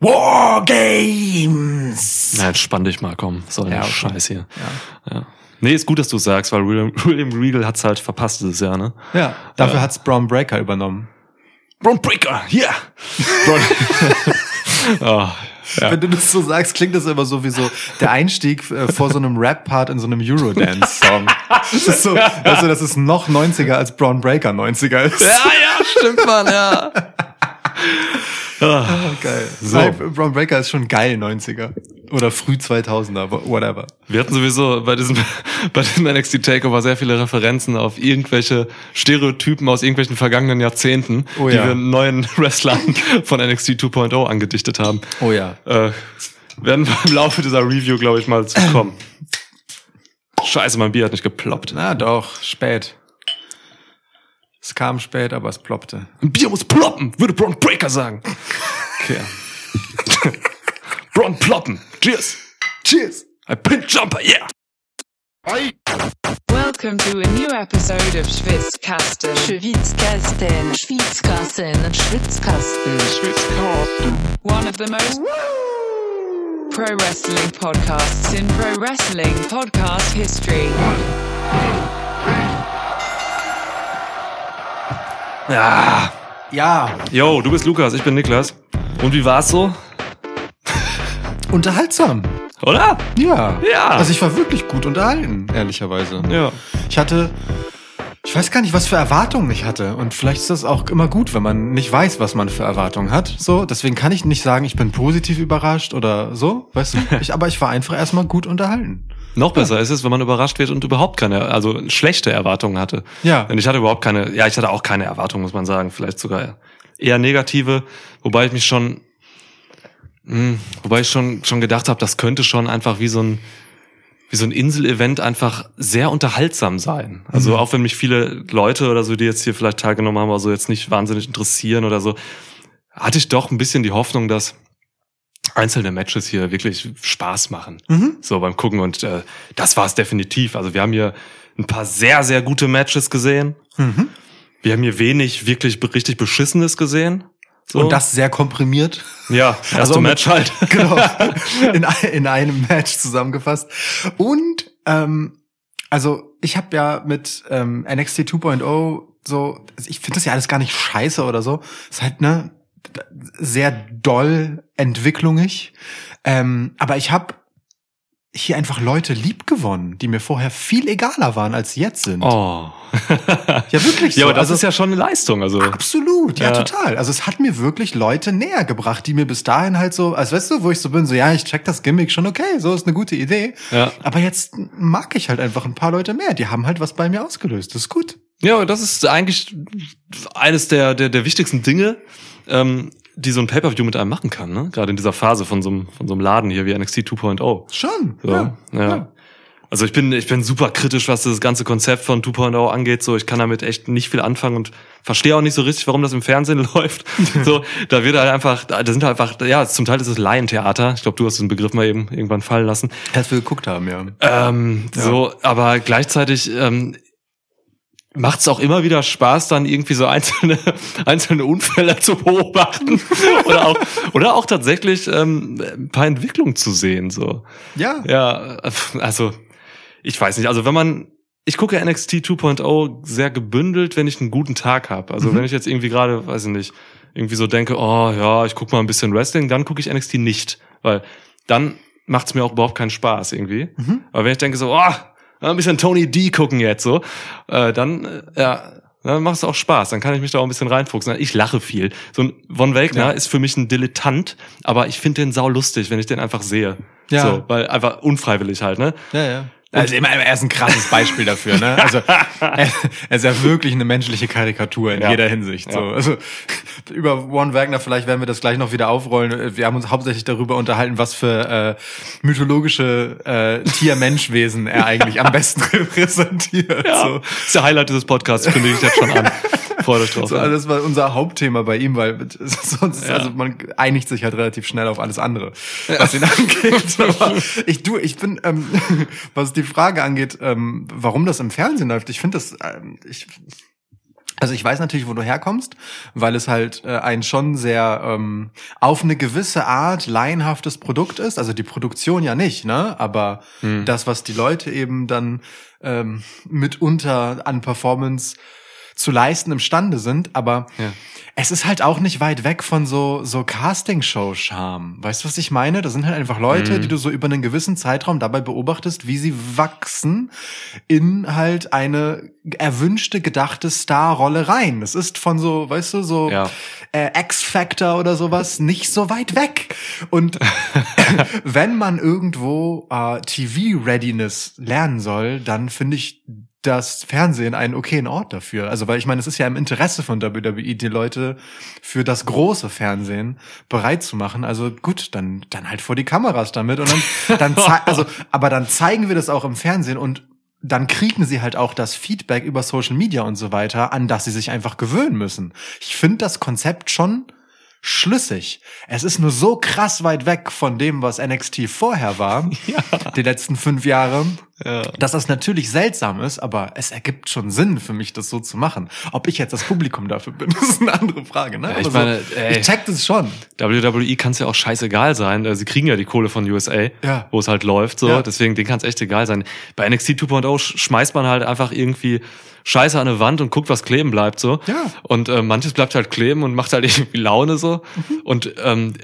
War Games! Na, entspann dich mal, komm. So ein Ja, okay. Scheiß hier. Ja. Ja. Nee, ist gut, dass du sagst, weil William, William Regal hat's halt verpasst dieses Jahr, ne? Ja, dafür hat's Braun Breaker übernommen. Braun Breaker, yeah! oh, ja. Wenn du das so sagst, klingt das immer so wie so der Einstieg äh, vor so einem Rap-Part in so einem Eurodance-Song. Das ist so, also das ist noch 90er als Braun Breaker 90er ist. ja, ja, stimmt, Mann, ja. Ah, Geil. So. Braun Breaker ist schon geil 90er. Oder früh 2000er, whatever. Wir hatten sowieso bei diesem, bei diesem NXT Takeover sehr viele Referenzen auf irgendwelche Stereotypen aus irgendwelchen vergangenen Jahrzehnten, Oh die ja. wir neuen Wrestlern von NXT 2.0 angedichtet haben. Oh ja. Äh, werden wir im Laufe dieser Review, glaube ich, mal zu kommen. Scheiße, mein Bier hat nicht geploppt. Na doch, spät. Es kam spät, aber es ploppte. Ein Bier muss ploppen, würde Braun Breaker sagen. Okay. Braun ploppen. Cheers. Cheers! I pin jumper, yeah. Welcome to a new episode of Schwitzkasten. Schwitzkasten, Schwitzkasten, Schwitzkasten. One of the most pro wrestling podcasts in pro wrestling podcast history. Ja. Ja, Yo, du bist Lukas, ich bin Niklas. Und wie war's so? unterhaltsam. Oder? Ja. Ja. Also ich war wirklich gut unterhalten, ehrlicherweise. Ja. Ich hatte, ich weiß gar nicht, was für Erwartungen ich hatte. Und vielleicht ist das auch immer gut, wenn man nicht weiß, was man für Erwartungen hat. So, deswegen kann ich nicht sagen, ich bin positiv überrascht oder so, weißt du? Ich, aber ich war einfach erstmal gut unterhalten. Noch besser ist es, wenn man überrascht wird und überhaupt keine, also schlechte Erwartungen hatte. Ja. Denn ich hatte überhaupt keine, ja, ich hatte auch keine Erwartungen, muss man sagen. Vielleicht sogar eher negative, wobei ich mich schon, mh, wobei ich schon, schon gedacht habe, das könnte schon einfach wie so ein, wie so ein Insel-Event einfach sehr unterhaltsam sein. Also Mhm. auch wenn mich viele Leute oder so, die jetzt hier vielleicht teilgenommen haben, also jetzt nicht wahnsinnig interessieren oder so, hatte ich doch ein bisschen die Hoffnung, dass einzelne Matches hier wirklich Spaß machen. Mhm. So beim Gucken und äh, das war es definitiv. Also wir haben hier ein paar sehr, sehr gute Matches gesehen. Mhm. Wir haben hier wenig wirklich richtig Beschissenes gesehen. So. Und das sehr komprimiert. ja, erste Also Match halt. genau. In, in einem Match zusammengefasst. Und, ähm, also ich habe ja mit ähm, NXT 2.0 so, also ich finde das ja alles gar nicht scheiße oder so. Ist halt, ne, sehr doll entwicklungig. Ähm, aber ich habe hier einfach Leute lieb gewonnen, die mir vorher viel egaler waren, als jetzt sind. Oh. Ja, wirklich so. Ja, aber das Also- ist ja schon eine Leistung. Also Absolut, ja, Ja. total. Also es hat mir wirklich Leute näher gebracht, die mir bis dahin halt so, als weißt du, wo ich so bin, so ja, ich check das Gimmick schon okay, so ist eine gute Idee. Ja. Aber jetzt mag ich halt einfach ein paar Leute mehr. Die haben halt was bei mir ausgelöst. Das ist gut. Ja, das ist eigentlich eines der, der, der wichtigsten Dinge, ähm, die so ein Pay-Per-View mit einem machen kann, ne? Gerade in dieser Phase von so einem, von so einem Laden hier wie NXT 2.0. Schon. So, Ja. ja. Also ich bin, ich bin super kritisch, was das ganze Konzept von 2.0 angeht. So, ich kann damit echt nicht viel anfangen und verstehe auch nicht so richtig, warum das im Fernsehen läuft. So, da wird halt einfach, da sind halt einfach, ja, zum Teil ist es Laientheater. Ich glaube, du hast diesen Begriff mal eben irgendwann fallen lassen. Als wir geguckt haben, ja. Ähm, So, aber gleichzeitig ähm, macht es auch immer wieder Spaß, dann irgendwie so einzelne, einzelne Unfälle zu beobachten oder auch, oder auch tatsächlich ähm, ein paar Entwicklungen zu sehen. So. Ja. Ja, also ich weiß nicht. Also wenn man, ich gucke NXT 2.0 sehr gebündelt, wenn ich einen guten Tag habe. Also wenn ich jetzt irgendwie gerade, weiß ich nicht, irgendwie so denke, oh ja, ich gucke mal ein bisschen Wrestling, dann gucke ich NXT nicht, weil dann macht es mir auch überhaupt keinen Spaß irgendwie. Aber wenn ich denke so, oh, ein bisschen Tony D gucken jetzt so, äh, dann äh, ja. Dann macht es auch Spaß, dann kann ich mich da auch ein bisschen reinfuchsen. Ich lache viel. So ein Von Welkner Ja. ist für mich ein Dilettant, aber ich finde den sau lustig, wenn ich den einfach sehe. Ja. So, weil einfach unfreiwillig halt, ne? Ja, ja. Also immer, er ist ein krasses Beispiel dafür, ne? Also er, er ist ja wirklich eine menschliche Karikatur in Ja. jeder Hinsicht. So. Ja. Also über Warren Wagner, vielleicht werden wir das gleich noch wieder aufrollen. Wir haben uns hauptsächlich darüber unterhalten, was für äh, mythologische äh, Tier-Mensch-Wesen er eigentlich am besten repräsentiert. Ja. So. Das ist der Highlight dieses Podcasts, kündige ich jetzt schon an. Euch drauf. So, also das war unser Hauptthema bei ihm, weil sonst, Ja. also man einigt sich halt relativ schnell auf alles andere, was ihn angeht. Aber ich, du, ich bin, ähm, was die Frage angeht, ähm, warum das im Fernsehen läuft, ich finde das, ähm, ich, Also ich weiß natürlich, wo du herkommst, weil es halt äh, ein schon sehr ähm, auf eine gewisse Art laienhaftes Produkt ist. Also die Produktion ja nicht, ne? Aber Hm. das, was die Leute eben dann ähm, mitunter an Performance zu leisten imstande sind. Aber Ja. es ist halt auch nicht weit weg von so so Castingshow-Charme. Weißt du, was ich meine? Das sind halt einfach Leute, Mhm. die du so über einen gewissen Zeitraum dabei beobachtest, wie sie wachsen in halt eine erwünschte, gedachte Starrolle rein. Das ist von so, weißt du, so Ja. äh, X-Factor oder sowas nicht so weit weg. Und wenn man irgendwo äh, TV-Readiness lernen soll, dann finde ich das Fernsehen einen okayen Ort dafür. Also, weil ich meine, es ist ja im Interesse von WWE, die Leute für das große Fernsehen bereit zu machen. Also gut, dann, dann halt vor die Kameras damit und dann, dann also, aber dann zeigen wir das auch im Fernsehen und dann kriegen sie halt auch das Feedback über Social Media und so weiter, an das sie sich einfach gewöhnen müssen. Ich finde das Konzept schon schlüssig. Es ist nur so krass weit weg von dem, was NXT vorher war, die letzten fünf Jahre, Ja. dass das natürlich seltsam ist, aber es ergibt schon Sinn für mich, das so zu machen. Ob ich jetzt das Publikum dafür bin, das ist eine andere Frage. Ne? Ja, ich Aber meine, so, ey. ich check das schon. WWE kann es ja auch scheißegal sein. Äh, Sie kriegen ja die Kohle von USA, Ja. wo es halt läuft. So, Ja. deswegen den kann es echt egal sein. Bei NXT 2.0 sch- schmeißt man halt einfach irgendwie Scheiße an eine Wand und guckt, was kleben bleibt. So. Ja. Und äh, manches bleibt halt kleben und macht halt irgendwie Laune so. Mhm. Und ähm,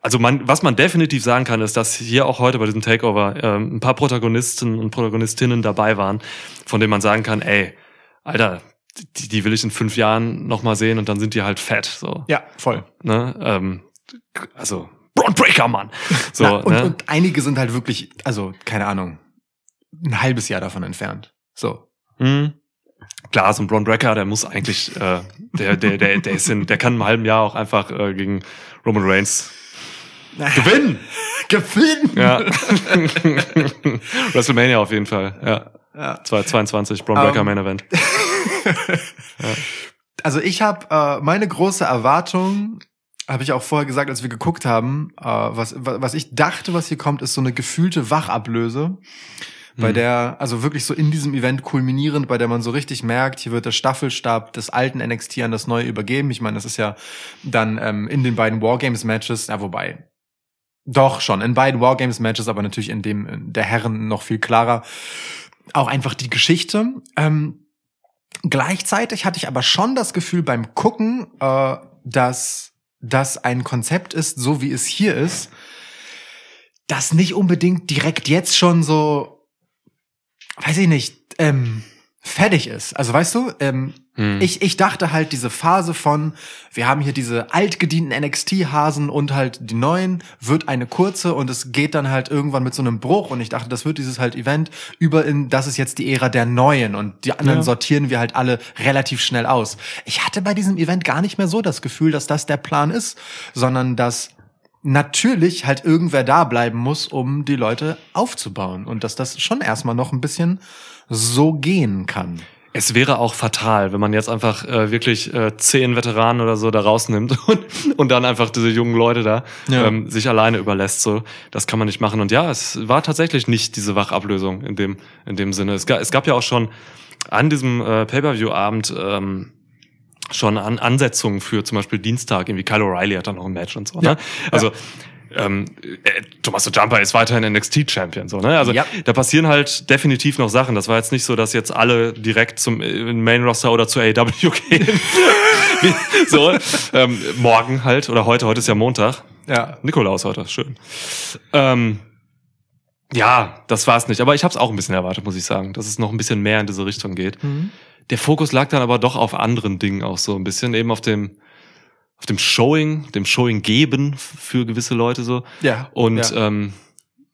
also man, was man definitiv sagen kann, ist, dass hier auch heute bei diesem Takeover ähm, ein paar Protagonisten und Protagonistinnen dabei waren, von denen man sagen kann, ey, Alter, die, die will ich in fünf Jahren noch mal sehen und dann sind die halt fett. So. Ja, voll. Ne? Ähm, also Braun Breaker, Mann. So, Na, und, ne? und einige sind halt wirklich, also keine Ahnung, ein halbes Jahr davon entfernt. So. Hm. Klar, so ein Braun Breaker, der muss eigentlich, äh, der, der, der, der ist in, der kann im halben Jahr auch einfach äh, gegen Roman Reigns gewinnen. Gewinnen! Ja. WrestleMania auf jeden Fall. Ja. Ja. 2022, Braun Breaker Ähm, Main Event. Also ich habe äh, meine große Erwartung, habe ich auch vorher gesagt, als wir geguckt haben, äh, was, wa- was ich dachte, was hier kommt, ist so eine gefühlte Wachablöse, bei Hm. der, also wirklich so in diesem Event kulminierend, bei der man so richtig merkt, hier wird der Staffelstab des alten NXT an das neue übergeben. Ich meine, das ist ja dann ähm, in den beiden Wargames-Matches, ja wobei, doch schon, in beiden Wargames-Matches, aber natürlich in dem in der Herren noch viel klarer, auch einfach die Geschichte. Ähm, Gleichzeitig hatte ich aber schon das Gefühl beim Gucken, äh, dass das ein Konzept ist, so wie es hier ist, das nicht unbedingt direkt jetzt schon so, weiß ich nicht, ähm, fertig ist. Also weißt du, ähm, Hm. ich, ich dachte halt, diese Phase von, wir haben hier diese altgedienten NXT-Hasen und halt die neuen, wird eine kurze und es geht dann halt irgendwann mit so einem Bruch und ich dachte, das wird dieses halt Event über in, das ist jetzt die Ära der Neuen und die anderen Ja. sortieren wir halt alle relativ schnell aus. Ich hatte bei diesem Event gar nicht mehr so das Gefühl, dass das der Plan ist, sondern dass natürlich halt irgendwer da bleiben muss, um die Leute aufzubauen und dass das schon erstmal noch ein bisschen so gehen kann. Es wäre auch fatal, wenn man jetzt einfach äh, wirklich äh, zehn Veteranen oder so da rausnimmt und, und dann einfach diese jungen Leute da Ja. ähm, sich alleine überlässt. So, das kann man nicht machen. Und ja, es war tatsächlich nicht diese Wachablösung in dem in dem Sinne. Es gab, es gab ja auch schon an diesem äh, Pay-per-View-Abend ähm, schon an Ansetzungen für zum Beispiel Dienstag. Irgendwie Kyle O'Reilly hat dann noch ein Match und so. Ja, Ne? Also ähm, äh, Tommaso Jumper ist weiterhin NXT-Champion. So, ne? Also Ja. da passieren halt definitiv noch Sachen. Das war jetzt nicht so, dass jetzt alle direkt zum äh, Main Roster oder zu AEW gehen. So, ähm, morgen halt oder heute. Heute ist ja Montag. Ja. Nikolaus heute, schön. Ähm, ja, das war's nicht. Aber ich habe es auch ein bisschen erwartet, muss ich sagen, dass es noch ein bisschen mehr in diese Richtung geht. Der Fokus lag dann aber doch auf anderen Dingen auch so ein bisschen, eben auf dem auf dem Showing, dem Showing geben für gewisse Leute so. Ja. Und ja. ähm,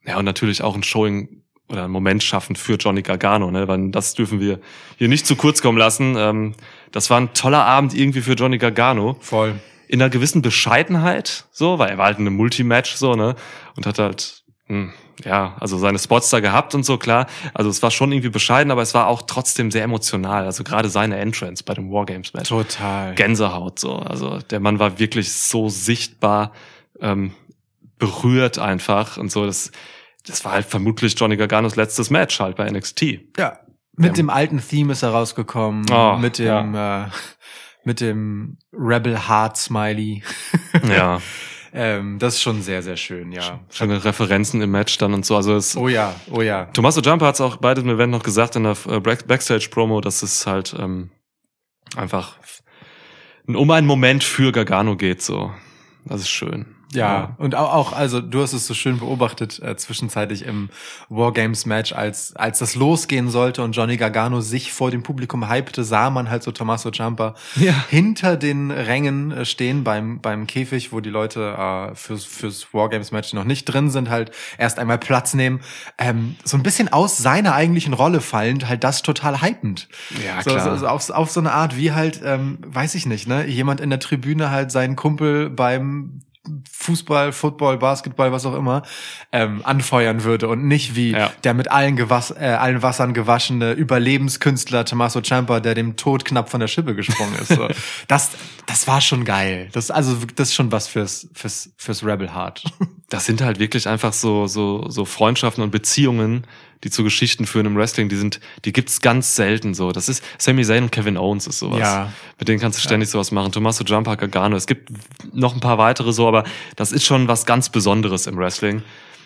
ja, und natürlich auch ein Showing oder einen Moment schaffen für Johnny Gargano, ne? Weil das dürfen wir hier nicht zu kurz kommen lassen. Ähm, das war ein toller Abend irgendwie für Johnny Gargano. voll. In einer gewissen Bescheidenheit, so, weil er war halt in einem Multimatch, so, ne? Und hat halt, hm, ja, also seine Spots da gehabt und so, klar. Also es war schon irgendwie bescheiden, aber es war auch trotzdem sehr emotional. Also gerade seine Entrance bei dem Wargames-Match. Total. Gänsehaut so. Also der Mann war wirklich so sichtbar ähm, berührt einfach und so. Das, das war halt vermutlich Johnny Garganos letztes Match halt bei NXT. Ja. Mit dem alten Theme ist er rausgekommen. Oh, mit dem, äh, mit dem Rebel Heart Smiley. Ja, ähm, das ist schon sehr, sehr schön, ja. schöne Referenzen im Match dann und so. Also es, Oh ja, oh ja. Tommaso Ciampa hat es auch bei diesem Event noch gesagt in der äh, Back- Backstage-Promo, dass es halt ähm, einfach um einen Moment für Gargano geht. So, das ist schön. Ja, und auch, auch, also du hast es so schön beobachtet, äh, zwischenzeitlich im Wargames-Match, als, als das losgehen sollte und Johnny Gargano sich vor dem Publikum hypte, sah man halt so Tommaso Ciampa Ja. hinter den Rängen äh, stehen beim, beim Käfig, wo die Leute äh, fürs, fürs Wargames-Match, noch nicht drin sind, halt erst einmal Platz nehmen. Ähm, so ein bisschen aus seiner eigentlichen Rolle fallend, halt das total hypend. Ja, So, klar. so, so auf, auf so eine Art wie halt, ähm, weiß ich nicht, ne, jemand in der Tribüne halt seinen Kumpel beim Fußball, Football, Basketball, was auch immer, ähm, anfeuern würde und nicht wie Ja. der mit allen, Gewass, äh, allen Wassern gewaschene Überlebenskünstler Tommaso Ciampa, der dem Tod knapp von der Schippe gesprungen ist. So. das, das war schon geil. Das, also, das ist schon was fürs, fürs, fürs Rebel Heart. das sind halt wirklich einfach so, so, so Freundschaften und Beziehungen, die zu Geschichten führen im Wrestling, die sind, die gibt's ganz selten so. Das ist Sami Zayn und Kevin Owens ist sowas. Ja. Mit denen kannst du ständig sowas machen. Tommaso Ciampa, Gargano. Es gibt noch ein paar weitere so, aber das ist schon was ganz Besonderes im Wrestling.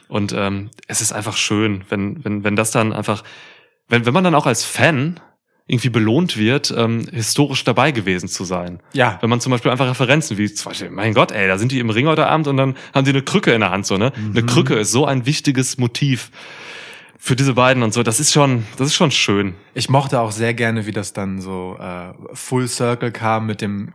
Und ähm, es ist einfach schön, wenn, wenn, wenn das dann einfach, wenn, wenn man dann auch als Fan irgendwie belohnt wird, ähm, historisch dabei gewesen zu sein. Ja. Wenn man zum Beispiel einfach Referenzen wie zum Beispiel, mein Gott, ey, da sind die im Ring heute Abend und dann haben die eine Krücke in der Hand, so, ne? Mhm. Eine Krücke ist so ein wichtiges Motiv für diese beiden und so. Das ist schon, das ist schon schön. Ich mochte auch sehr gerne, wie das dann so äh, Full Circle kam mit dem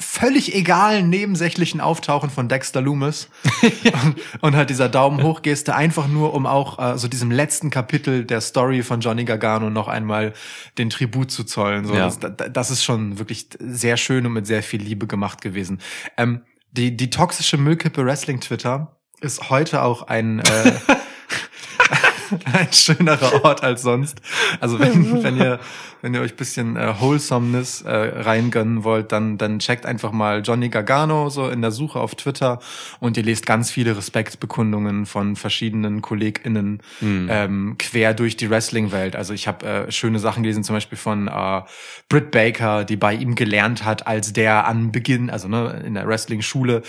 völlig egalen nebensächlichen Auftauchen von Dexter Loomis und, und halt dieser Daumen hoch Geste einfach nur um auch äh, so diesem letzten Kapitel der Story von Johnny Gargano noch einmal den Tribut zu zollen so Ja. das, das, das ist schon wirklich sehr schön und mit sehr viel Liebe gemacht gewesen ähm, die die toxische Müllkippe Wrestling Twitter ist heute auch ein äh, ein schönerer Ort als sonst. Also wenn, wenn ihr, wenn ihr euch bisschen äh, Wholesomeness äh, reingönnen wollt, dann, dann checkt einfach mal Johnny Gargano so in der Suche auf Twitter und ihr lest ganz viele Respektbekundungen von verschiedenen KollegInnen ähm, quer durch die Wrestling-Welt. Also ich habe äh, schöne Sachen gelesen, zum Beispiel von äh, Britt Baker, die bei ihm gelernt hat, als der an Beginn, also ne, in der Wrestling-Schule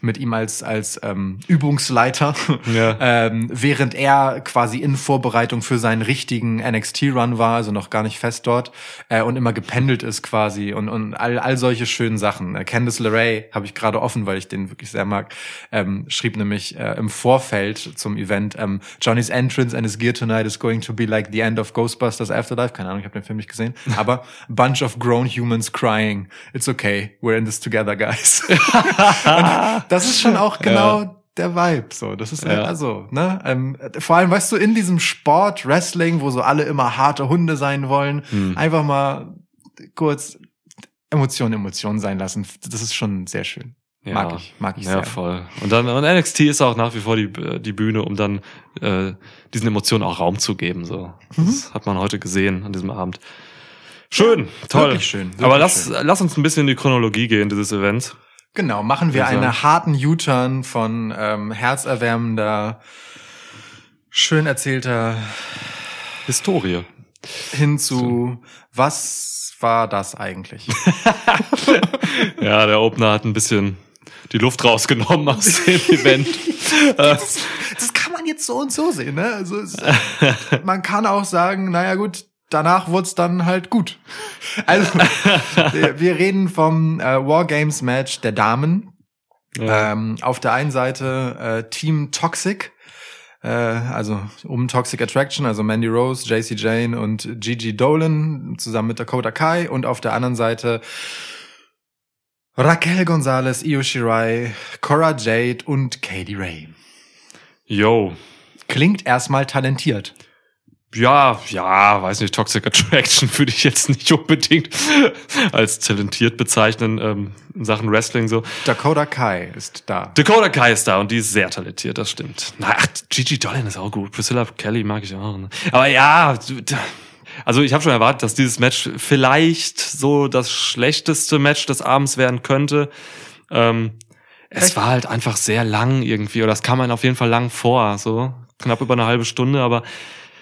mit ihm als, als ähm, Übungsleiter, Ja. ähm, während er quasi in Vorbereitung für seinen richtigen NXT-Run war, also noch gar nicht fest dort, äh, und immer gependelt ist quasi und, und all, all solche schönen Sachen. Äh, Candice LeRae habe ich gerade offen, weil ich den wirklich sehr mag, ähm, schrieb nämlich äh, im Vorfeld zum Event, ähm, Johnny's entrance and his gear tonight is going to be like the end of Ghostbusters Afterlife. Keine Ahnung, ich habe den Film nicht gesehen. Aber bunch of grown humans crying. It's okay, we're in this together, guys. und das ist schon auch genau der Vibe so. Das ist Ja. also, ne? Ähm, vor allem, weißt du, in diesem Sport, Wrestling, wo so alle immer harte Hunde sein wollen, Hm. einfach mal kurz Emotion, Emotion sein lassen. Das ist schon sehr schön. Ja. Mag ich, mag ich Ja, sehr. voll. Und dann und NXT ist auch nach wie vor die, die Bühne, um dann äh, diesen Emotionen auch Raum zu geben. So, Mhm. das hat man heute gesehen an diesem Abend. Schön, toll. wirklich schön, wirklich Aber lass, schön. lass uns ein bisschen in die Chronologie gehen dieses Events. Genau, machen wir ich einen harten U-Turn von ähm, herzerwärmender, schön erzählter Historie. hin zu was war das eigentlich? Ja, der Opener hat ein bisschen die Luft rausgenommen aus dem Event. das, das kann man jetzt so und so sehen, ne? Also es, man kann auch sagen, naja gut, danach wurde es dann halt gut. Also wir, wir reden vom äh, Wargames Match der Damen. Ja. Ähm, auf der einen Seite äh, Team Toxic, äh, also um Toxic Attraction, also Mandy Rose, JC Jane und Gigi Dolan zusammen mit Dakota Kai und auf der anderen Seite Raquel Gonzalez, Io Shirai, Cora Jade und Katie Ray. Yo. Klingt erstmal talentiert. Ja, ja, weiß nicht, Toxic Attraction würde ich jetzt nicht unbedingt als talentiert bezeichnen ähm, in Sachen Wrestling so. Dakota Kai ist da. Dakota Kai ist da und die ist sehr talentiert, das stimmt. Na, ach, Gigi Dolan ist auch gut. Priscilla Kelly mag ich auch. Ne? Aber ja, also ich habe schon erwartet, dass dieses Match vielleicht so das schlechteste Match des Abends werden könnte. Ähm, es Echt? war halt einfach sehr lang irgendwie, oder das kam einem auf jeden Fall lang vor, so knapp über eine halbe Stunde, aber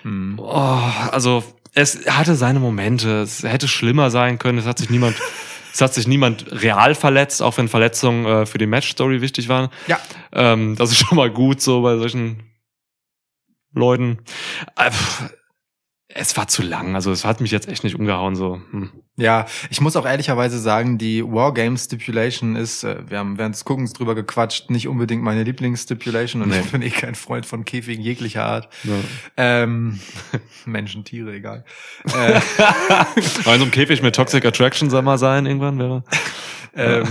Hm. Oh, also es hatte seine Momente. Es hätte schlimmer sein können. Es hat sich niemand, es hat sich niemand real verletzt, auch wenn Verletzungen äh, für die Matchstory wichtig waren. Ja. Ähm, das ist schon mal gut so bei solchen Leuten. Äh, es war zu lang. Also es hat mich jetzt echt nicht umgehauen. So. Hm. Ja, ich muss auch ehrlicherweise sagen, die Wargame Stipulation ist, äh, wir haben während des Guckens drüber gequatscht, nicht unbedingt meine Lieblingsstipulation und Nee. ich bin eh kein Freund von Käfigen jeglicher Art. Ja. Ähm, Menschen, Tiere, egal. äh, Aber in so einem Käfig mit Toxic Attraction soll mal sein irgendwann wäre. ähm,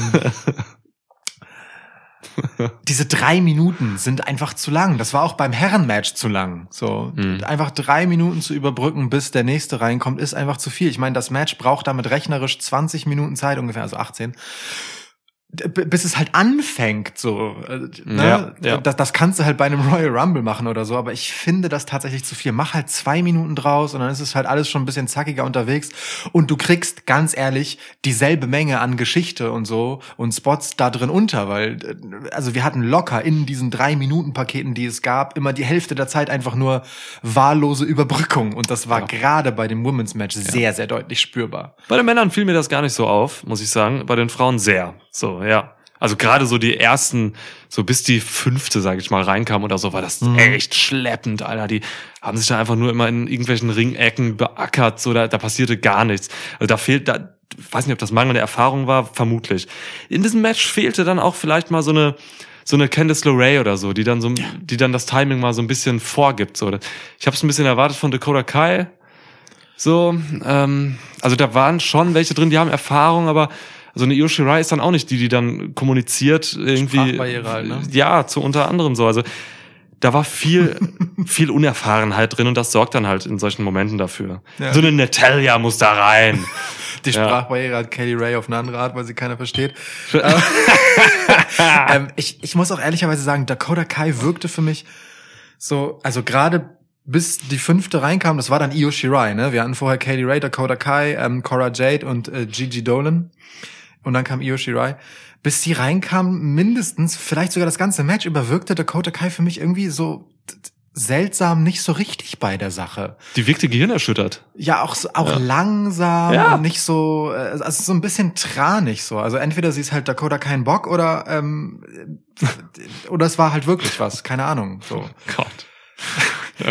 diese drei Minuten sind einfach zu lang. Das war auch beim Herrenmatch zu lang. So Mhm. einfach drei Minuten zu überbrücken, bis der nächste reinkommt, ist einfach zu viel. Ich meine, das Match braucht damit rechnerisch 20 Minuten Zeit ungefähr, also 18. Bis es halt anfängt, so. äh, Ne? Ja, ja. Das, das kannst du halt bei einem Royal Rumble machen oder so, aber ich finde das tatsächlich zu viel. Mach halt zwei Minuten draus und dann ist es halt alles schon ein bisschen zackiger unterwegs und du kriegst ganz ehrlich dieselbe Menge an Geschichte und so und Spots da drin unter, weil äh, also wir hatten locker in diesen drei Minuten Paketen, die es gab, immer die Hälfte der Zeit einfach nur wahllose Überbrückung und das war Ja. gerade bei dem Women's Match sehr sehr deutlich spürbar. Bei den Männern fiel mir das gar nicht so auf, muss ich sagen. Bei den Frauen sehr. So, ja. Also gerade so die ersten, so bis die fünfte, sage ich mal, reinkam oder so, war das Mhm. echt schleppend, Alter. Die haben sich da einfach nur immer in irgendwelchen Ringecken beackert, so da, da passierte gar nichts. Also da fehlt, da, weiß nicht, ob das mangelnde Erfahrung war, vermutlich. In diesem Match fehlte dann auch vielleicht mal so eine so eine Candice LeRae oder so, die dann so, die dann das Timing mal so ein bisschen vorgibt. So, ich habe es ein bisschen erwartet von Dakota Kai, so, ähm, also da waren schon welche drin, die haben Erfahrung, aber so eine Io Shirai ist dann auch nicht die, die dann kommuniziert irgendwie. Sprachbarriere halt, ne? Ja, zu unter anderem so. Also da war viel, viel Unerfahrenheit drin und das sorgt dann halt in solchen Momenten dafür. Ja. So eine Natalia muss da rein. Die Ja. Sprachbarriere hat Kelly Ray auf eine andere Art, weil sie keiner versteht. ähm, ich, ich muss auch ehrlicherweise sagen, Dakota Kai wirkte für mich so, also gerade bis die fünfte reinkam, das war dann Io Shirai, ne? Wir hatten vorher Kelly Ray, Dakota Kai, ähm, Cora Jade und äh, Gigi Dolan. Und dann kam Io Shirai. Bis sie reinkam, mindestens, vielleicht sogar das ganze Match über, wirkte Dakota Kai für mich irgendwie so seltsam nicht so richtig bei der Sache. Die wirkte gehirnerschüttert. Ja, auch, auch Ja. langsam Ja. und nicht so, äh, also so ein bisschen tranig so. Also entweder sie ist halt Dakota kein Bock oder ähm, äh, oder es war halt wirklich was, keine Ahnung. So. Gott.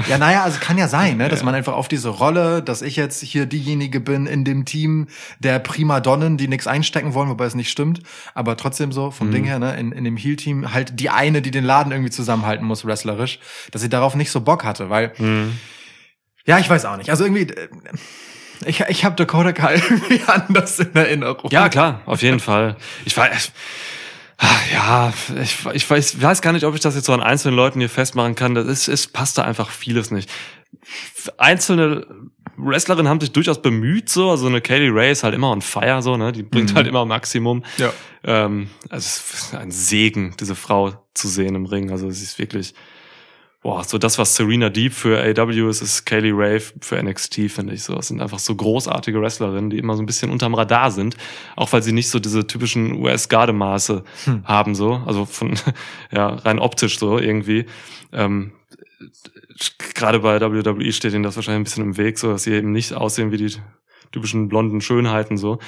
Ja, naja, also kann ja sein, ne, dass man einfach auf diese Rolle, dass ich jetzt hier diejenige bin in dem Team der Primadonnen, die nichts einstecken wollen, wobei es nicht stimmt, aber trotzdem so vom Mhm. Ding her, ne, in, in dem Heel-Team halt die eine, die den Laden irgendwie zusammenhalten muss, wrestlerisch, dass sie darauf nicht so Bock hatte, weil Hm. ja, ich weiß auch nicht. Also irgendwie, äh, ich, ich habe Dakota Kai irgendwie anders in Erinnerung. Ja, klar, auf jeden Fall. Ich weiß, ja, ich, ich weiß, weiß gar nicht, ob ich das jetzt so an einzelnen Leuten hier festmachen kann. Das ist, es passt da einfach vieles nicht. Einzelne Wrestlerinnen haben sich durchaus bemüht, so. Also eine Kaylee Ray ist halt immer on fire, so, ne? Die bringt Mhm. halt immer Maximum. Ja. Ähm, also es ist ein Segen, diese Frau zu sehen im Ring. Also es ist wirklich, boah, so das, was Serena Deep für AW ist, ist Kaylee Ray für NXT, finde ich so. Es sind einfach so großartige Wrestlerinnen, die immer so ein bisschen unterm Radar sind. Auch weil sie nicht so diese typischen US-Gardemaße Hm. haben, so. Also von, ja, rein optisch so irgendwie. Ähm, gerade bei WWE steht ihnen das wahrscheinlich ein bisschen im Weg, so dass sie eben nicht aussehen wie die typischen blonden Schönheiten so.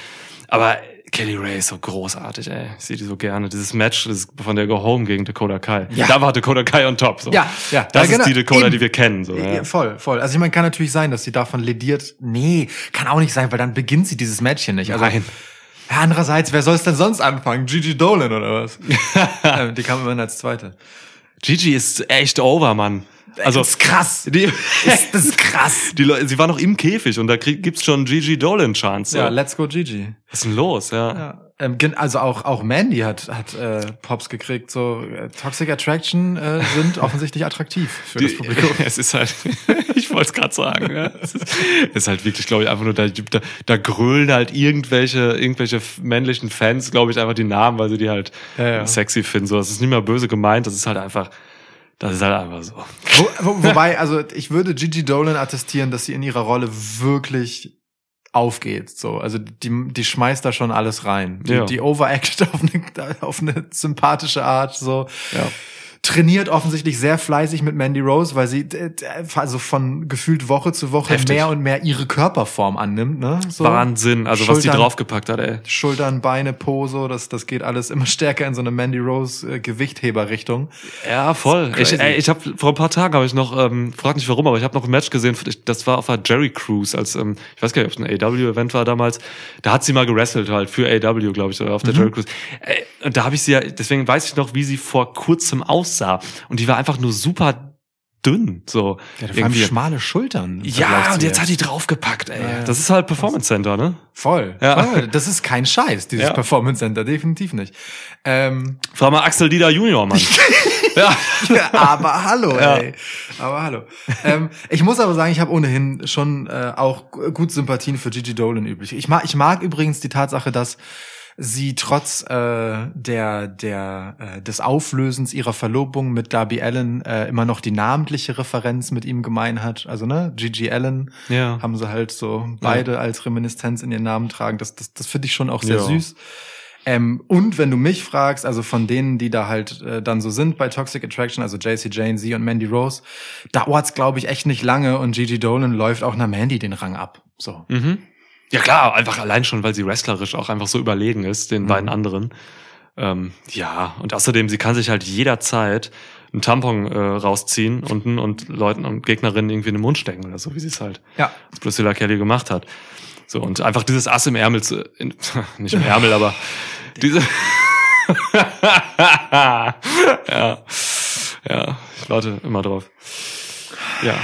Aber Kelly Ray ist so großartig, ey. Ich sehe die so gerne. Dieses Match das ist von der Go Home gegen Dakota Kai. Ja. Da war Dakota Kai on top. So. Ja, ja. Das Ja, genau. ist die Dakota, Eben. die wir kennen. So, Ja, ja. voll, voll. Also ich meine, kann natürlich sein, dass sie davon lediert. Nee, kann auch nicht sein, weil dann beginnt sie dieses Matchchen nicht. Also, Nein. Ja, andererseits, wer soll es denn sonst anfangen? Gigi Dolan oder was? ähm, die kam immerhin als zweite. Gigi ist echt over, Mann. Also das ist krass. die, Ist das krass. die Leute, sie war noch im Käfig und da krieg, gibt's schon Gigi Dolan Chance. Ja, let's go Gigi. Was ist denn los? Ja. Ja. Ähm, also auch auch Mandy hat hat äh, Pops gekriegt. So äh, Toxic Attraction äh, sind offensichtlich attraktiv für das Die- Publikum. Es ist halt, ich wollte es gerade sagen, ja. es ist, es ist halt wirklich, glaube ich, einfach nur, da, da, da grölen halt irgendwelche, irgendwelche männlichen Fans, glaube ich, einfach die Namen, weil sie die halt Ja, ja. sexy finden. So, das ist nicht mehr böse gemeint, das ist halt einfach, das ist halt einfach so. Wo, wo, wobei, also ich würde Gigi Dolan attestieren, dass sie in ihrer Rolle wirklich aufgeht. So, also die, die schmeißt da schon alles rein. Die, Ja. die overacted auf eine, auf eine sympathische Art. So, Ja. Trainiert offensichtlich sehr fleißig mit Mandy Rose, weil sie äh, also von gefühlt Woche zu Woche Heftig. mehr und mehr ihre Körperform annimmt. Ne? So. Wahnsinn, also was die Schultern- draufgepackt hat, ey. Schultern, Beine, Po, so, das, das geht alles immer stärker in so eine Mandy Rose äh, Gewichtheber-Richtung. Ja, voll. Ich, ey, ich habe vor ein paar Tagen habe ich noch, ähm, frag nicht warum, aber ich habe noch ein Match gesehen. Das war auf der Jerry Cruise, als ähm, ich weiß gar nicht, ob es ein AW-Event war damals. Da hat sie mal gewrestelt halt für AW, glaube ich, oder auf der Jerry Cruise. Ey, und da habe ich sie ja, deswegen weiß ich noch, wie sie vor kurzem aussah. Und die war einfach nur super dünn, so Ja, irgendwie. schmale Schultern. Ja, und jetzt hat die draufgepackt, ey. Ja. Das ist halt Performance Center, ne? Voll, Ja. voll. Das ist kein Scheiß, dieses Ja. Performance Center, definitiv nicht. Ähm, Frag mal Axel Dieter Junior, Mann. ja. aber hallo, ey. Aber hallo. ähm, ich muss aber sagen, ich habe ohnehin schon äh, auch gut Sympathien für Gigi Dolan üblich. Ich mag, ich mag übrigens die Tatsache, dass sie trotz äh, der der äh, des Auflösens ihrer Verlobung mit Darby Allen äh, immer noch die namentliche Referenz mit ihm gemein hat. Also ne, Gigi Allen Ja. haben sie halt so beide als Reminiszenz in ihren Namen tragen. Das das das finde ich schon auch sehr Ja. süß. Ähm, und wenn du mich fragst, also von denen, die da halt äh, dann so sind bei Toxic Attraction, also JC Jane, sie und Mandy Rose, dauert's glaube ich echt nicht lange und Gigi Dolan läuft auch nach Mandy den Rang ab. So. Mhm. Ja klar, einfach allein schon, weil sie wrestlerisch auch einfach so überlegen ist, den Mhm. beiden anderen. Ähm, ja, und außerdem, sie kann sich halt jederzeit einen Tampon äh, rausziehen unten und Leuten und Gegnerinnen irgendwie in den Mund stecken oder so, wie sie es halt Ja. als Priscilla Kelly gemacht hat. So, und einfach dieses Ass im Ärmel zu, in, nicht im Ärmel, aber diese, ja, ja, ich warte immer drauf. Ja.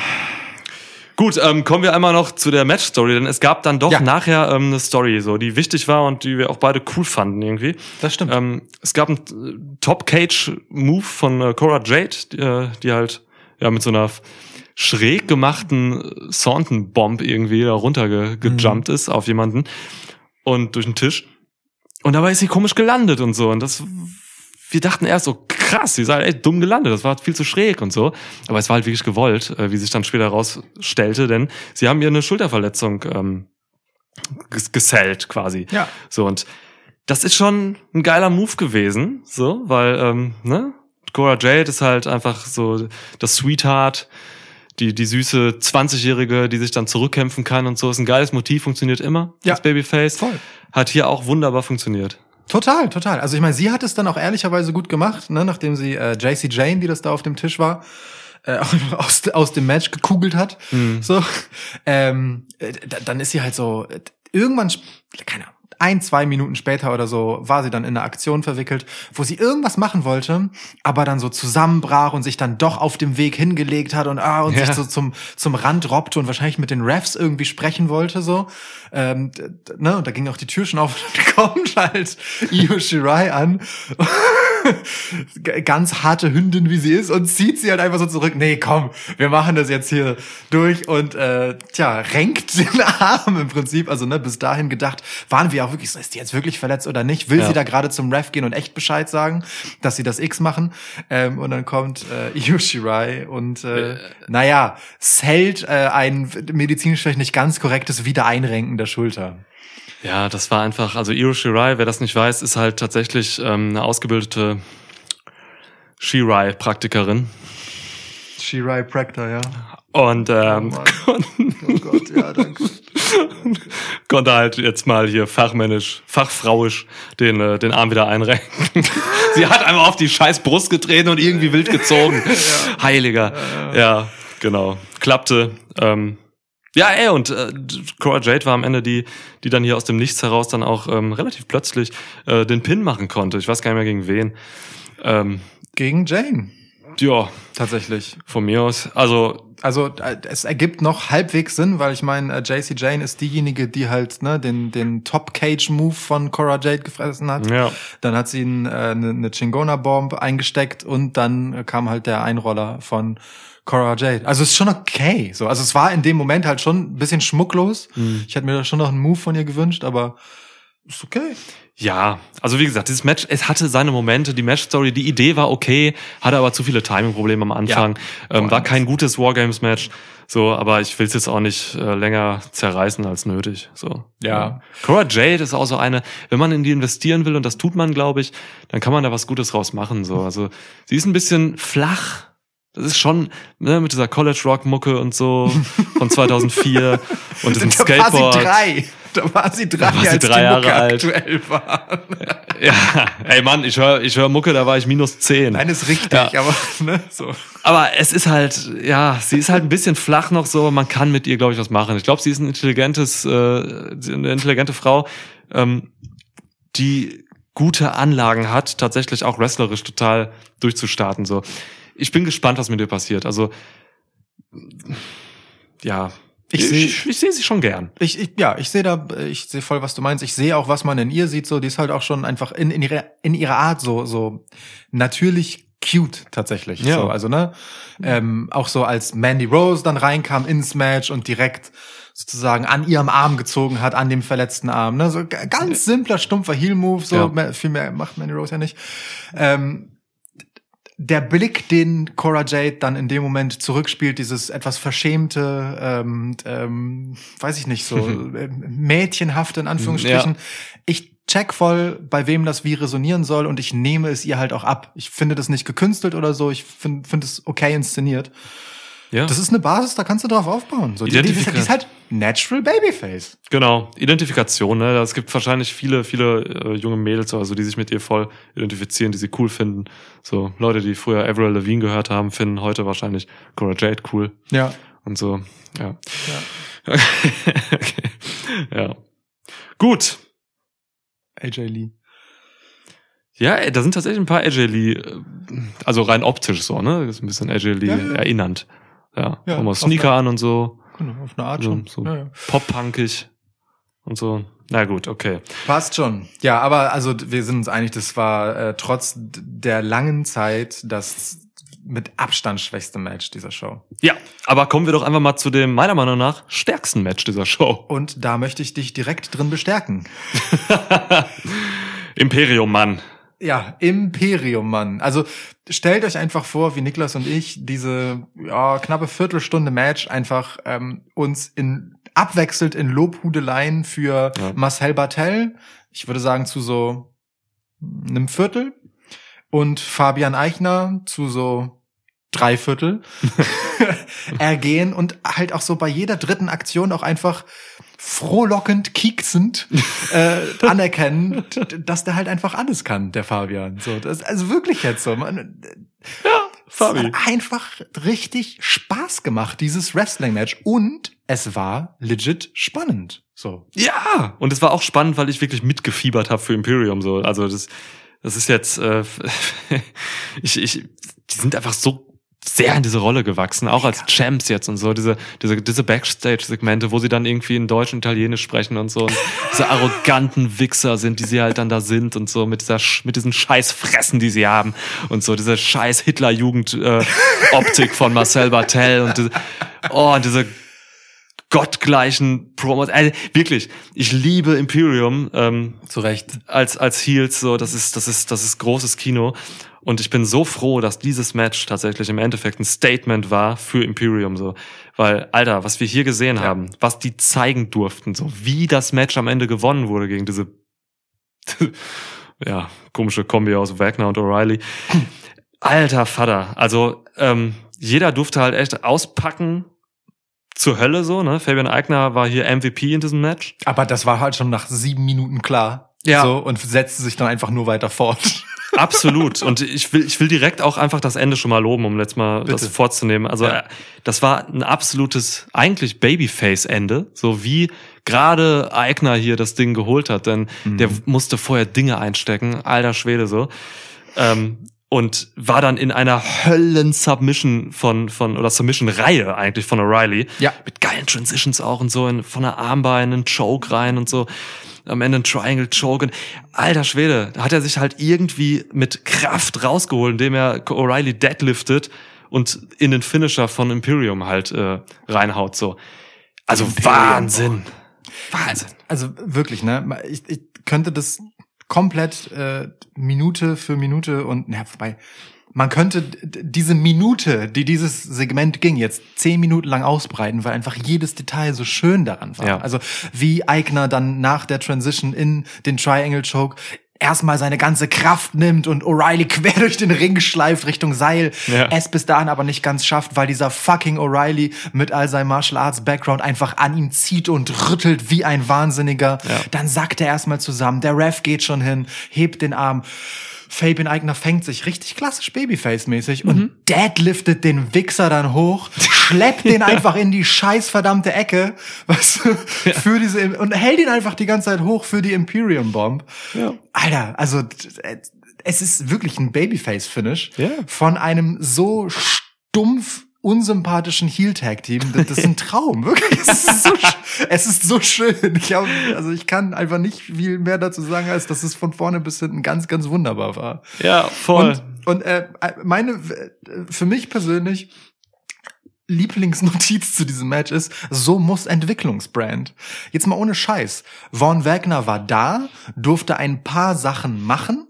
Gut, ähm, kommen wir einmal noch zu der Match-Story, denn es gab dann doch Ja. nachher ähm, eine Story, so die wichtig war und die wir auch beide cool fanden irgendwie. Das stimmt. Ähm, es gab einen äh, Top-Cage-Move von äh, Cora Jade, die, äh, die halt ja mit so einer schräg gemachten äh, Saunton-Bomb irgendwie da runtergejumpt ist auf jemanden und durch den Tisch. Und dabei ist sie komisch gelandet und so. Und das, wir dachten erst so, krass, sie ist halt echt dumm gelandet. Das war viel zu schräg und so. Aber es war halt wirklich gewollt, äh, wie sich dann später herausstellte, denn sie haben ihr eine Schulterverletzung ähm, ges gesellt quasi. Ja. So, und das ist schon ein geiler Move gewesen, so, weil, ähm, ne? Cora Jade ist halt einfach so das Sweetheart, die, die süße 20-Jährige, die sich dann zurückkämpfen kann und so. Ist ein geiles Motiv, funktioniert immer. Ja. Das Babyface. Voll. Hat hier auch wunderbar funktioniert. Total, total. Also ich meine, sie hat es dann auch ehrlicherweise gut gemacht, ne, nachdem sie äh, JC Jane, die das da auf dem Tisch war, äh, aus, aus dem Match gekugelt hat. Mhm. So, ähm, äh, da- dann ist sie halt so äh, irgendwann, keine Ahnung, ein, zwei Minuten später oder so war sie dann in eine Aktion verwickelt, wo sie irgendwas machen wollte, aber dann so zusammenbrach und sich dann doch auf dem Weg hingelegt hat und ah und Ja. sich so zum zum Rand robbte und wahrscheinlich mit den Refs irgendwie sprechen wollte so. Ähm, ne, und da ging auch die Tür schon auf und kommt halt Io Shirai an. Ganz harte Hündin, wie sie ist, und zieht sie halt einfach so zurück. Nee, komm, wir machen das jetzt hier durch und äh, tja, renkt den Arm im Prinzip. Also ne, bis dahin gedacht, waren wir auch wirklich so, ist die jetzt wirklich verletzt oder nicht? Will Ja. sie da gerade zum Ref gehen und echt Bescheid sagen, dass sie das X machen? Ähm, und dann kommt äh, Io Shirai und äh, naja, es hält äh, ein medizinisch vielleicht nicht ganz korrektes Wiedereinrenken der Schulter. Ja, das war einfach, also Io Shirai, wer das nicht weiß, ist halt tatsächlich ähm, eine ausgebildete Shirai-Praktikerin. Shirai Proctor, ja. Und ähm, Oh Gott, ja, danke. konnte halt jetzt mal hier fachmännisch, fachfrauisch den, äh, den Arm wieder einrenken. Sie hat einmal auf die scheiß Brust getreten und irgendwie wild gezogen. Heiliger. Ja, genau. Klappte. Ähm, ja, ey, und äh, Cora Jade war am Ende die, die dann hier aus dem Nichts heraus dann auch ähm, relativ plötzlich äh, den Pin machen konnte. Ich weiß gar nicht mehr gegen wen. Ähm, Gegen Jane, ja, tatsächlich. von mir aus. Also, Also äh, es ergibt noch halbwegs Sinn, weil ich meine, äh, JC Jane ist diejenige, die halt ne, den, den Top-Cage-Move von Cora Jade gefressen hat. ja. Dann hat sie ein, äh, eine, eine Chingona-Bomb eingesteckt und dann kam halt der Einroller von Cora Jade. Also es ist schon okay. So, also es war in dem Moment halt schon ein bisschen schmucklos. Mhm. Ich hätte mir da schon noch einen Move von ihr gewünscht, aber ist okay. Ja, also wie gesagt, dieses Match, es hatte seine Momente, die Match-Story, die Idee war okay, hatte aber zu viele Timing-Probleme am Anfang, ähm, war kein gutes Wargames-Match, so, aber ich will es jetzt auch nicht äh, länger zerreißen als nötig, so. Ja. Cora Jade ist auch so eine, wenn man in die investieren will, und das tut man, glaube ich, dann kann man da was Gutes draus machen, so. Also, sie ist ein bisschen flach, das ist schon, ne, mit dieser College Rock Mucke und so von 2004 und diesem Da war Skateboard. sie drei. Da war sie drei, Da war sie als drei Jahre alt. aktuell war. Ja, ey Mann, ich höre ich hör Mucke, da war ich minus 10. Nein, ist richtig, Ja. aber ne, so. Aber es ist halt, ja, sie ist halt ein bisschen flach noch so, man kann mit ihr, glaube ich, was machen. Ich glaube, sie ist ein intelligentes, äh, eine intelligente Frau, ähm, die gute Anlagen hat, tatsächlich auch wrestlerisch total durchzustarten. So. Ich bin gespannt, was mit ihr passiert. Also, ja, Ich ich, seh- ich, ich sehe sie schon gern. Ich, ich, ja, ich sehe da, ich sehe voll, was du meinst. Ich sehe auch, was man in ihr sieht. So, die ist halt auch schon einfach in, in ihrer in ihrer Art so so natürlich cute tatsächlich. Ja. So, also ne, ähm, auch so als Mandy Rose dann reinkam ins Match und direkt sozusagen an ihrem Arm gezogen hat, an dem verletzten Arm. Ne? So ganz simpler, stumpfer Heel-Move, so Ja. mehr, viel mehr macht Mandy Rose ja nicht. Ähm, der Blick, den Cora Jade dann in dem Moment zurückspielt, dieses etwas verschämte, ähm, ähm, weiß ich nicht, so äh, mädchenhafte in Anführungsstrichen. Ich check voll, bei wem das wie resonieren soll und ich nehme es ihr halt auch ab. Ich finde das nicht gekünstelt oder so, ich finde find es okay inszeniert. Ja. Das ist eine Basis, da kannst du drauf aufbauen. So, die, die, die, ist- die ist halt natural Babyface. Genau, Identifikation. Ne? Es gibt wahrscheinlich viele, viele äh, junge Mädels, also die sich mit ihr voll identifizieren, die sie cool finden. So Leute, die früher Avril Lavigne gehört haben, finden heute wahrscheinlich Cora Jade cool Ja. und so. Ja. okay. Ja. Gut. AJ Lee. Ja, da sind tatsächlich ein paar AJ Lee, äh, also rein optisch so, ne? Das ist ein bisschen AJ Lee Ja, ja. erinnernd. Ja, Ja, auf Sneaker an und so, Genau, auf eine Art so, schon. so Ja, ja. pop-punkig und so. Na gut, okay. Passt schon. Ja, aber also wir sind uns einig, das war äh, trotz der langen Zeit das mit Abstand schwächste Match dieser Show. Ja, aber kommen wir doch einfach mal zu dem meiner Meinung nach stärksten Match dieser Show. Und da möchte ich dich direkt drin bestärken. Imperium Mann. Ja, Imperium, Mann. Also stellt euch einfach vor, wie Niklas und ich diese ja, knappe Viertelstunde Match einfach ähm, uns in abwechselt in Lobhudeleien für Ja. Marcel Bartel, ich würde sagen zu so einem Viertel und Fabian Eichner zu so drei Viertel ergehen und halt auch so bei jeder dritten Aktion auch einfach frohlockend, kieksend äh, anerkennen, dass der halt einfach alles kann, der Fabian. So, das also wirklich jetzt so. Man, es Fabi. hat einfach richtig Spaß gemacht, dieses Wrestling-Match. Und es war legit spannend. So. Ja, und es war auch spannend, weil ich wirklich mitgefiebert habe für Imperium. So, also das, das ist jetzt, äh, ich, ich, die sind einfach so sehr in diese Rolle gewachsen, auch als Champs jetzt und so, diese, diese, diese Backstage-Segmente, wo sie dann irgendwie in Deutsch und Italienisch sprechen und so, und diese arroganten Wichser sind, die sie halt dann da sind und so, mit dieser, mit diesen scheiß Fressen, die sie haben und so, diese scheiß Hitler-Jugend-Optik von Marcel Bartel und diese, oh, und diese gottgleichen Promos. Also, wirklich, ich liebe Imperium ähm, Zu Recht. als als Heels. So, das ist das ist das ist großes Kino. Und ich bin so froh, dass dieses Match tatsächlich im Endeffekt ein Statement war für Imperium. So, weil Alter, was wir hier gesehen haben, was die zeigen durften, so wie das Match am Ende gewonnen wurde gegen diese ja komische Kombi aus Wagner und O'Reilly. Alter Vater, also ähm, jeder durfte halt echt auspacken zur Hölle so, ne? Fabian Eigner war hier MVP in diesem Match. Aber das war halt schon nach sieben Minuten klar. Ja. So, und setzte sich dann einfach nur weiter fort. Absolut. Und ich will, ich will direkt auch einfach das Ende schon mal loben, um letztes Mal das Bitte. vorzunehmen. Also Ja. äh, das war ein absolutes, eigentlich Babyface-Ende, so wie gerade Eigner hier das Ding geholt hat, denn Mhm. der musste vorher Dinge einstecken, alter Schwede so. Ähm, und war dann in einer Höllen-Submission von, von, oder Submission-Reihe eigentlich von O'Reilly. Ja. Mit geilen Transitions auch und so, in, von der Armbein, einen Choke rein und so. Am Ende ein Triangle Choke und alter Schwede, da hat er sich halt irgendwie mit Kraft rausgeholt, indem er O'Reilly deadliftet und in den Finisher von Imperium halt äh, reinhaut so. Also Imperium. Wahnsinn. Wahnsinn. Also wirklich, ne? Ich, ich könnte das komplett äh, Minute für Minute und ja, vorbei. Man könnte diese Minute, die dieses Segment ging, jetzt zehn Minuten lang ausbreiten, weil einfach jedes Detail so schön daran war. Ja. Also wie Eigner dann nach der Transition in den Triangle Choke erstmal seine ganze Kraft nimmt und O'Reilly quer durch den Ring schleift Richtung Seil, Ja. es bis dahin aber nicht ganz schafft, weil dieser fucking O'Reilly mit all seinem Martial Arts Background einfach an ihm zieht und rüttelt wie ein Wahnsinniger. Ja. Dann sackt er erstmal zusammen, der Ref geht schon hin, hebt den Arm. Fabian Eigner fängt sich richtig klassisch Babyface-mäßig Mhm. und deadliftet den Wichser dann hoch, schleppt den einfach in die scheiß verdammte Ecke, was für diese und hält ihn einfach die ganze Zeit hoch für die Imperium Bomb. Ja. Alter, also äh, es ist wirklich ein Babyface-Finish Ja. von einem so stumpf unsympathischen Heel-Tag-Team. Das, das ist ein Traum, wirklich. Es ist so, es ist so schön. Ich hab, also ich kann einfach nicht viel mehr dazu sagen, als dass es von vorne bis hinten ganz, ganz wunderbar war. Ja, voll. Und, und äh, meine, für mich persönlich, Lieblingsnotiz zu diesem Match ist, so muss Entwicklungsbrand. Jetzt mal ohne Scheiß. Von Wagner war da, durfte ein paar Sachen machen,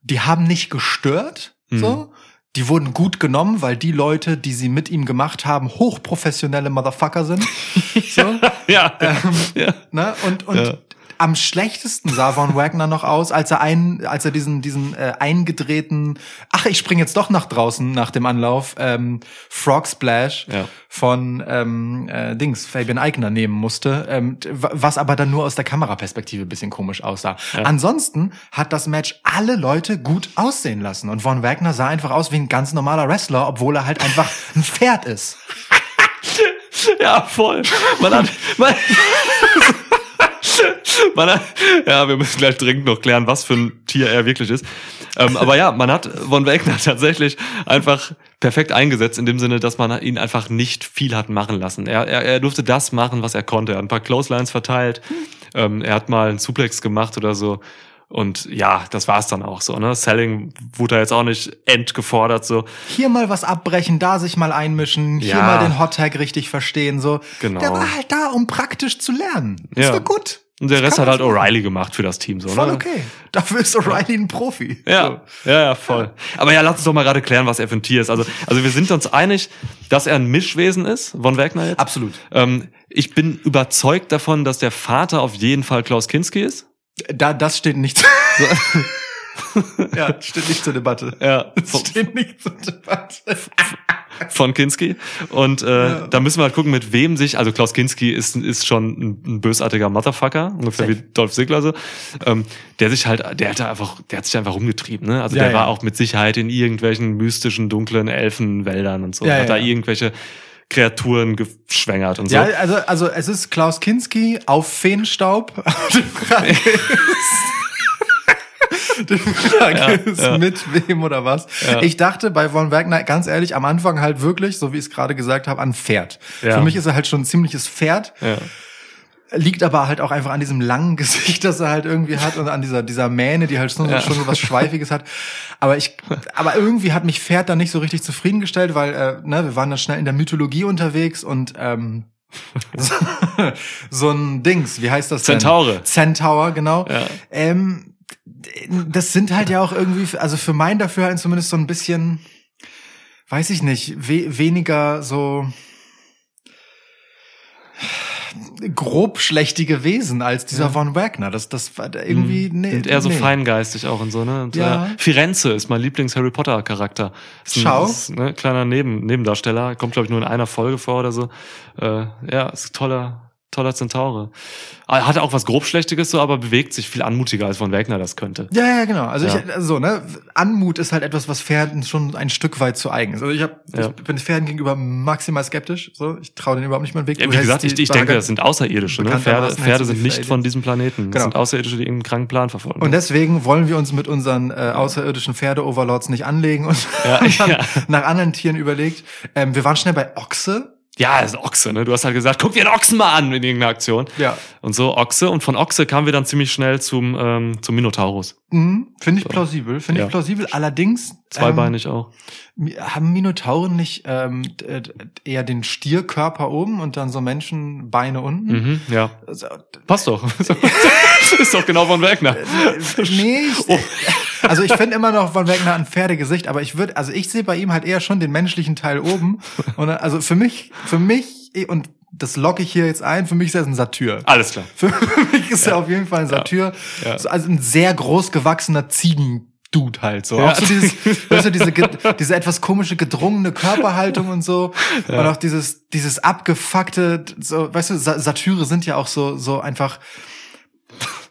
die haben nicht gestört, so. Die wurden gut genommen, weil die Leute, die sie mit ihm gemacht haben, hochprofessionelle Motherfucker sind. so. ja. Ähm, ja. Ne? Und, und Ja. Am schlechtesten sah Von Wagner noch aus, als er einen, als er diesen, diesen äh, eingedrehten, ach, ich spring jetzt doch nach draußen nach dem Anlauf, ähm, Frog Splash Ja. von ähm, äh, Dings, Fabian Eigner nehmen musste, ähm, was aber dann nur aus der Kameraperspektive ein bisschen komisch aussah. Ansonsten hat das Match alle Leute gut aussehen lassen. Und Von Wagner sah einfach aus wie ein ganz normaler Wrestler, obwohl er halt einfach ein Pferd ist. Ja, voll. Man hat, man, man hat, ja, wir müssen gleich dringend noch klären, was für ein Tier er wirklich ist. Ähm, aber ja, man hat Von Wegner tatsächlich einfach perfekt eingesetzt, in dem Sinne, dass man ihn einfach nicht viel hat machen lassen. Er, er, er durfte das machen, was er konnte. Er hat ein paar Clotheslines verteilt. Ähm, er hat mal einen Suplex gemacht oder so. Und ja, das war's dann auch so. Ne? Selling wurde er jetzt auch nicht entgefordert. So. hier mal was abbrechen, da sich mal einmischen, hier Ja. mal den Hot Tag richtig verstehen, so. Genau. Der war halt da, um praktisch zu lernen. Das Ja. war gut. Und der Das Rest hat halt so O'Reilly gemacht für das Team. So, Voll ne? okay. Dafür ist O'Reilly ein Profi. Ja, ja, ja, voll. Aber ja, lass uns doch mal gerade klären, was er für ein Tier ist. Also, also wir sind uns einig, dass er ein Mischwesen ist, von Wagner jetzt. Absolut. Ähm, ich bin überzeugt davon, dass der Vater auf jeden Fall Klaus Kinski ist. Da, das steht nicht. ja, steht nicht zur Debatte. Ja, steht nicht zur Debatte. Von Kinski. Und äh, da müssen wir halt gucken, mit wem sich, also Klaus Kinski ist, ist schon ein, ein bösartiger Motherfucker, ungefähr Safe. wie Dolph Ziggler so, ähm, der sich halt, der hat einfach, der hat sich einfach rumgetrieben, ne? Also Ja, der ja. war auch mit Sicherheit in irgendwelchen mystischen, dunklen Elfenwäldern und so, Ja, hat ja, da ja. irgendwelche Kreaturen geschwängert und so. Ja, also, also es ist Klaus Kinski auf Feenstaub. Die Frage Ja, ist ja. mit wem oder was. Ja. Ich dachte bei Von Wagner, ganz ehrlich, am Anfang halt wirklich, so wie ich es gerade gesagt habe, an Pferd. Für mich ist er halt schon ein ziemliches Pferd. Liegt aber halt auch einfach an diesem langen Gesicht, das er halt irgendwie hat und an dieser, dieser Mähne, die halt schon, schon so was Schweifiges hat. Aber ich, aber irgendwie hat mich Pferd dann nicht so richtig zufriedengestellt, weil, äh, ne, wir waren dann schnell in der Mythologie unterwegs und, ähm, so, ein Dings, wie heißt das denn? Zentaure. Centaur, genau. Ja. Ähm, das sind halt ja auch irgendwie, also für mein Dafürhalten zumindest so ein bisschen, weiß ich nicht, we weniger so grobschlächtige Wesen als dieser Von Wagner. Das, das war irgendwie, nee. Sind eher so nee. feingeistig auch und so, ne? Und, Ja. äh, Firenze ist mein Lieblings-Harry Potter-Charakter. Schau. Ist, ne, kleiner Neben Nebendarsteller, kommt, glaube ich, nur in einer Folge vor oder so. Äh, ja, ist ein toller, toller Zentaure. Er Hat auch was Grobschlächtiges so, aber bewegt sich viel anmutiger, als von Wagner das könnte. Ja, ja, genau. Also Ja. ich, also so, ne, Anmut ist halt etwas, was Pferden schon ein Stück weit zu eigen ist. Also ich, hab, Ja. ich bin Pferden gegenüber maximal skeptisch. So, ich traue denen überhaupt nicht meinen Weg. Ja, wie gesagt, ich, ich denke, das sind Außerirdische. Ne? Pferde, Pferde sind nicht von diesem Planeten. Das Genau. sind Außerirdische, die irgendeinen kranken Plan verfolgen. Und deswegen wollen wir uns mit unseren äh, außerirdischen Pferde-Overlords nicht anlegen und ja. nach anderen Tieren überlegt. Ähm, wir waren schnell bei Ochse. Ja, das ist Ochse, ne? Du hast halt gesagt, guck dir den Ochsen mal an in irgendeiner Aktion. Ja. Und so Ochse. Und von Ochse kamen wir dann ziemlich schnell zum, ähm, zum Minotaurus. Mhm, finde ich So. plausibel, finde Ja. ich plausibel. Allerdings ähm, Zweibeinig auch. mi- haben Minotauren nicht ähm, d- eher den Stierkörper oben und dann so Menschenbeine unten? Mhm, ja. Also, Passt doch. ist doch genau von Wegner. nee, ich, also ich finde immer noch von Wegner ein Pferdegesicht, aber ich würde, also ich sehe bei ihm halt eher schon den menschlichen Teil oben. Und also für mich, für mich und das locke ich hier jetzt ein. Für mich ist er ein Satyr. Alles klar. Für mich ist er auf jeden Fall ein Satyr. Ja. So, also ein sehr groß gewachsener Ziegen-Dude halt so. Ja. Auch so dieses, weißt du, diese, diese etwas komische, gedrungene Körperhaltung und so. Und auch dieses, dieses abgefuckte, so, weißt du, Sa Satyre sind ja auch so, so einfach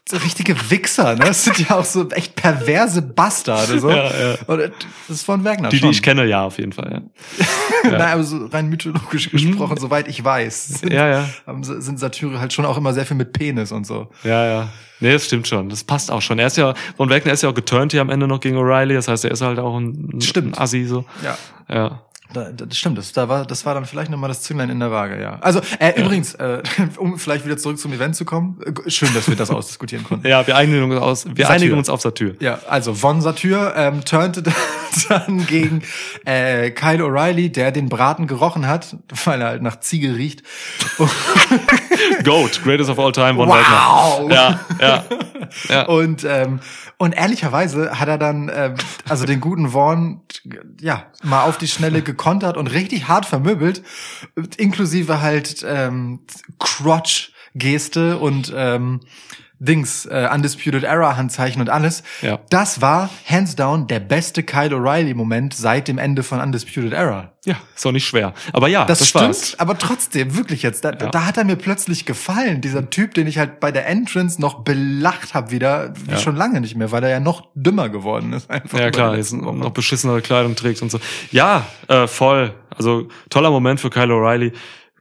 so richtige Wichser, ne? Das sind ja auch so echt perverse Bastarde, so. Ja, ja. Und das ist von Wagner Die, die schon. ich kenne, ja, auf jeden Fall. Ja, Nein, aber so rein mythologisch gesprochen, soweit ich weiß, sind, ja. ja. sind Satyre halt schon auch immer sehr viel mit Penis und so. Ja, ja. Nee, das stimmt schon. Das passt auch schon. Er ist ja, von Wegner ist ja auch geturnt hier am Ende noch gegen O'Reilly. Das heißt, er ist halt auch ein, ein Stimmt. Assi, so. Ja. Ja. Da, das stimmt, das, da war, das war dann vielleicht nochmal das Zünglein in der Waage, ja. Also, äh, übrigens, äh, um vielleicht wieder zurück zum Event zu kommen, äh, schön, dass wir das ausdiskutieren konnten. Ja, wir einigen uns, aus, wir Satyr. einigen uns auf Satyr. Ja, also Von Satyr ähm, turnte dann gegen äh, Kyle O'Reilly, der den Braten gerochen hat, weil er halt nach Ziege riecht. Goat, greatest of all time, von Wow. Ja, ja. ja. Und ähm, und ehrlicherweise hat er dann ähm, also den guten Vaughn ja mal auf die Schnelle gekontert und richtig hart vermöbelt, inklusive halt ähm, Crotch-Geste und ähm, Dings, äh, Undisputed Era Handzeichen und alles. Ja. Das war hands down der beste Kyle O'Reilly Moment seit dem Ende von Undisputed Era. ja, ist auch nicht schwer. Aber ja, Das, das, stimmt, war's. aber trotzdem, wirklich jetzt, da, Ja. da hat er mir plötzlich gefallen. Dieser Typ, den ich halt bei der Entrance noch belacht habe wieder, wie Ja. schon lange nicht mehr, weil er ja noch dümmer geworden ist. Einfach Ja klar, jetzt noch beschissenere Kleidung trägt und so. Ja, äh, voll. Also toller Moment für Kyle O'Reilly.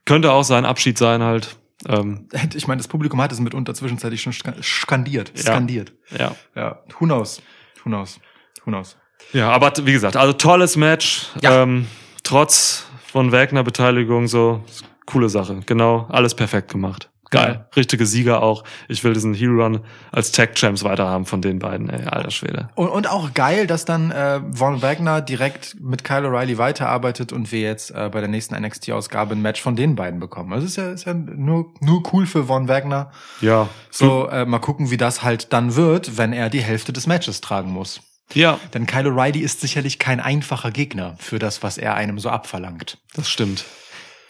Könnte auch sein Abschied sein halt. Ähm, Ich meine, das Publikum hat es mitunter zwischenzeitlich schon ska- skandiert. Ja. Skandiert. ja. Ja. Who knows? Who knows? Who knows? Ja, aber wie gesagt, also tolles Match. Ja. Ähm, trotz von Wagner Beteiligung so coole Sache. Genau, alles perfekt gemacht. Geil. Richtige Sieger auch. Ich will diesen Hero Run als Tag Champs weiterhaben von den beiden. Ey, alter Schwede. Und, und auch geil, dass dann äh, Von Wagner direkt mit Kyle O'Reilly weiterarbeitet und wir jetzt äh, bei der nächsten NXT-Ausgabe ein Match von den beiden bekommen. Also ist ja, ist ja nur, nur cool für Von Wagner. Ja. So, äh, mal gucken, wie das halt dann wird, wenn er die Hälfte des Matches tragen muss. Ja, Denn Kyle O'Reilly ist sicherlich kein einfacher Gegner für das, was er einem so abverlangt. das stimmt.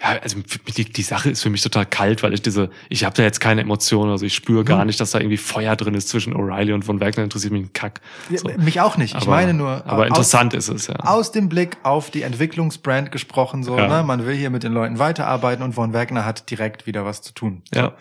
Ja, also die, die Sache ist für mich total kalt, weil ich diese, ich habe da jetzt keine Emotionen, also ich spüre gar nicht, dass da irgendwie Feuer drin ist zwischen O'Reilly und von Wagner, interessiert mich ein Kack. So. Ja, Mich auch nicht. Ich Aber- meine nur. Aber aus- interessant ist es, ja. Aus dem Blick auf die Entwicklungsbrand gesprochen, so, Ja. ne? Man will hier mit den Leuten weiterarbeiten und Von Wagner hat direkt wieder was zu tun. Ja.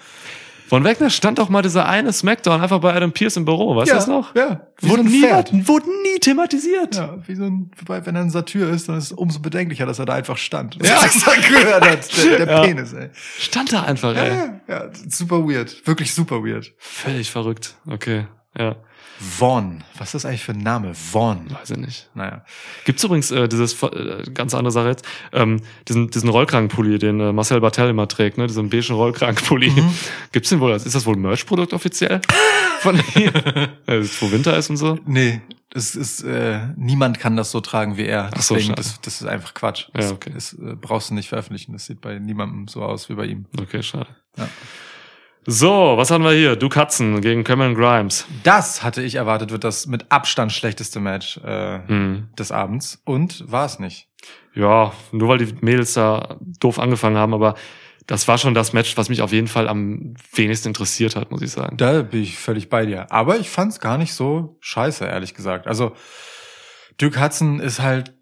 Von Wagner stand doch mal dieser eine Smackdown einfach bei Adam Pierce im Büro, weißt du das noch? Ja. Wurde so nie, Pferd. wurde nie thematisiert. Ja, wie so ein, wobei, wenn er ein Satyr ist, dann ist es umso bedenklicher, dass er da einfach stand. Ja. Das er gehört hat, der, der Ja. Penis, ey. Stand da einfach, ey. Ja, ja, super weird. Wirklich super weird. Völlig verrückt. Okay, ja. Vaughn. Was ist das eigentlich für ein Name? Vaughn. Weiß ich nicht. Naja. Gibt's übrigens äh, dieses äh, ganz andere Sache jetzt, ähm, diesen diesen Rollkragenpulli, den äh, Marcel Bartel immer trägt, ne, diesen beigen Rollkragenpulli. Gibt's den wohl? Ist das wohl ein Merch-Produkt offiziell von ihm? äh, wo Winter ist und so? Nee, es ist, äh, niemand kann das so tragen wie er. Ach so, Deswegen, schade. das, das ist einfach Quatsch. Ja, Das, okay. das äh, brauchst du nicht veröffentlichen. Das sieht bei niemandem so aus wie bei ihm. Okay, schade. Ja. So, was haben wir hier? Du Katzen gegen Cameron Grimes. Das hatte ich erwartet, wird das mit Abstand schlechteste Match äh, Hm. des Abends. Und war es nicht. Ja, nur weil die Mädels da doof angefangen haben, aber das war schon das Match, was mich auf jeden Fall am wenigsten interessiert hat, muss ich sagen. Da bin ich völlig bei dir. Aber ich fand es gar nicht so scheiße, ehrlich gesagt. Also Duke Hudson ist halt,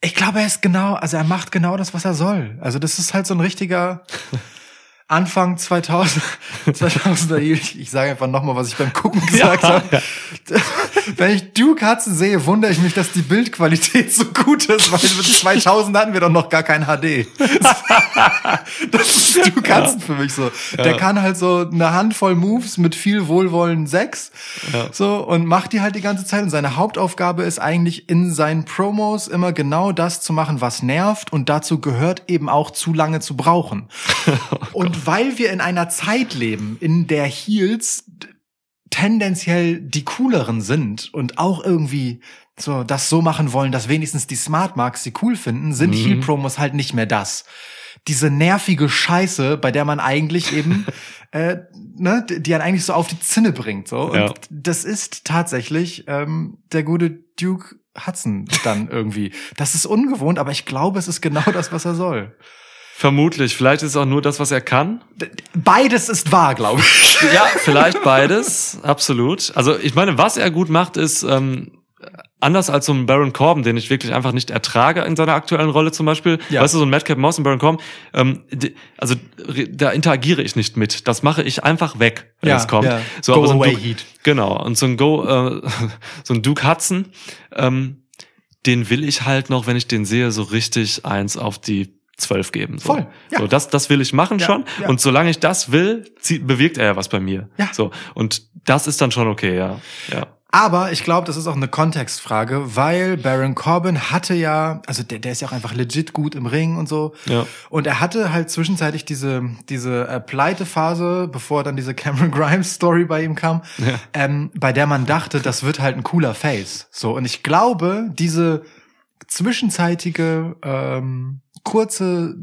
ich glaube, er ist genau, also er macht genau das, was er soll. Also das ist halt so ein richtiger, Anfang 2000, 2000er, ich, ich sage einfach nochmal, was ich beim Gucken gesagt Ja, habe. Wenn ich Duke Hudson sehe, wundere ich mich, dass die Bildqualität so gut ist, weil mit 2000 hatten wir doch noch gar kein HD. Das ist Duke Hudson für mich so. Der kann halt so eine Handvoll Moves mit viel Wohlwollen sechs, Ja. so, und macht die halt die ganze Zeit. Und seine Hauptaufgabe ist eigentlich in seinen Promos immer genau das zu machen, was nervt. Und dazu gehört eben auch zu lange zu brauchen. und weil wir in einer Zeit leben, in der Heels tendenziell die cooleren sind und auch irgendwie so das so machen wollen, dass wenigstens die Smart Marks sie cool finden, sind Mhm. Heel Promos halt nicht mehr das. Diese nervige Scheiße, bei der man eigentlich eben, äh, ne, die einen eigentlich so auf die Zinne bringt, so. Und Ja. das ist tatsächlich ähm, der gute Duke Hudson dann irgendwie. Das ist ungewohnt, aber ich glaube, es ist genau das, was er soll. Vermutlich. Vielleicht ist es auch nur das, was er kann. Beides ist wahr, glaube ich. Ja, vielleicht beides. Absolut. Also ich meine, was er gut macht, ist ähm, anders als so ein Baron Corbin, den ich wirklich einfach nicht ertrage in seiner aktuellen Rolle zum Beispiel. Ja. Weißt du, so ein Madcap Moss und Baron Corbin, ähm, die, also da interagiere ich nicht mit. Das mache ich einfach weg, wenn Ja, es kommt. ja. So, Go aber so ein away Duke, Heat. Genau. Und so ein Go, äh, so ein Duke Hudson, ähm, den will ich halt noch, wenn ich den sehe, so richtig eins auf die zwölf geben. So. Voll, ja. So, das, das will ich machen Ja, schon. ja. Und solange ich das will, zie- bewirkt er ja was bei mir. Ja. So. Und das ist dann schon okay, ja. Ja. Aber ich glaube, das ist auch eine Kontextfrage, weil Baron Corbin hatte ja, also der, der ist ja auch einfach legit gut im Ring und so. Ja. Und er hatte halt zwischenzeitlich diese, diese äh, Pleite-Phase, bevor dann diese Cameron Grimes-Story bei ihm kam, Ja. ähm, bei der man dachte, das wird halt ein cooler Face. So, und ich glaube, diese zwischenzeitige, ähm, kurze,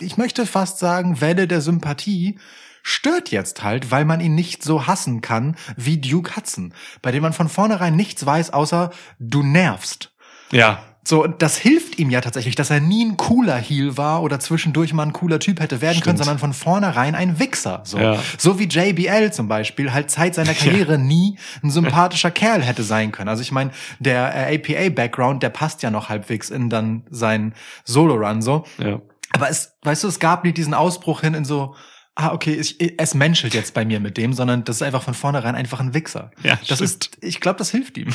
ich möchte fast sagen, Welle der Sympathie stört jetzt halt, weil man ihn nicht so hassen kann wie Duke Hudson, bei dem man von vornherein nichts weiß, außer du nervst. Ja. So, und das hilft ihm ja tatsächlich, dass er nie ein cooler Heel war oder zwischendurch mal ein cooler Typ hätte werden können, Stimmt. sondern von vornherein ein Wichser. So, Ja. so wie JBL zum Beispiel halt Zeit seiner Karriere nie ein sympathischer Kerl hätte sein können. Also ich meine, der äh, APA-Background, der passt ja noch halbwegs in dann seinen Solo-Run so. Ja. Aber es, weißt du, es gab nie diesen Ausbruch hin in so, ah, okay, ich, es menschelt jetzt bei mir mit dem, sondern das ist einfach von vornherein einfach ein Wichser. Ja, das stimmt. ist, ich glaube, das hilft ihm.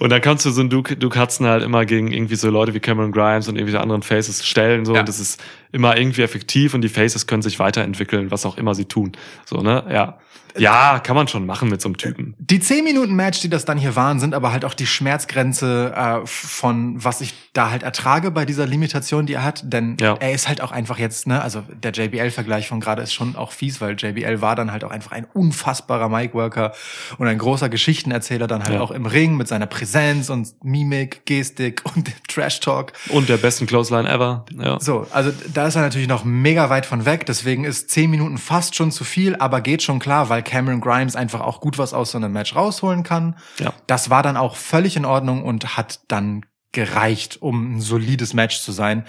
Und dann kannst du so einen Duke, Duke Hudson halt immer gegen irgendwie so Leute wie Cameron Grimes und irgendwelche anderen Faces stellen, so. Ja. Und das ist immer irgendwie effektiv und die Faces können sich weiterentwickeln, was auch immer sie tun. So, ne? Ja. Ja, kann man schon machen mit so einem Typen. Die 10 Minuten Match, die das dann hier waren, sind aber halt auch die Schmerzgrenze äh, von was ich da halt ertrage bei dieser Limitation, die er hat, denn Ja. er ist halt auch einfach jetzt, ne, also der JBL Vergleich von gerade ist schon auch fies, weil JBL war dann halt auch einfach ein unfassbarer Mic Worker und ein großer Geschichtenerzähler dann halt Ja. auch im Ring mit seiner Präsenz und Mimik, Gestik und dem Trash Talk. Und der besten Clothesline ever. Ja. So, also da ist er natürlich noch mega weit von weg, deswegen ist 10 Minuten fast schon zu viel, aber geht schon klar, weil Cameron Grimes einfach auch gut was aus so einem Match rausholen kann. Ja. Das war dann auch völlig in Ordnung und hat dann gereicht, um ein solides Match zu sein.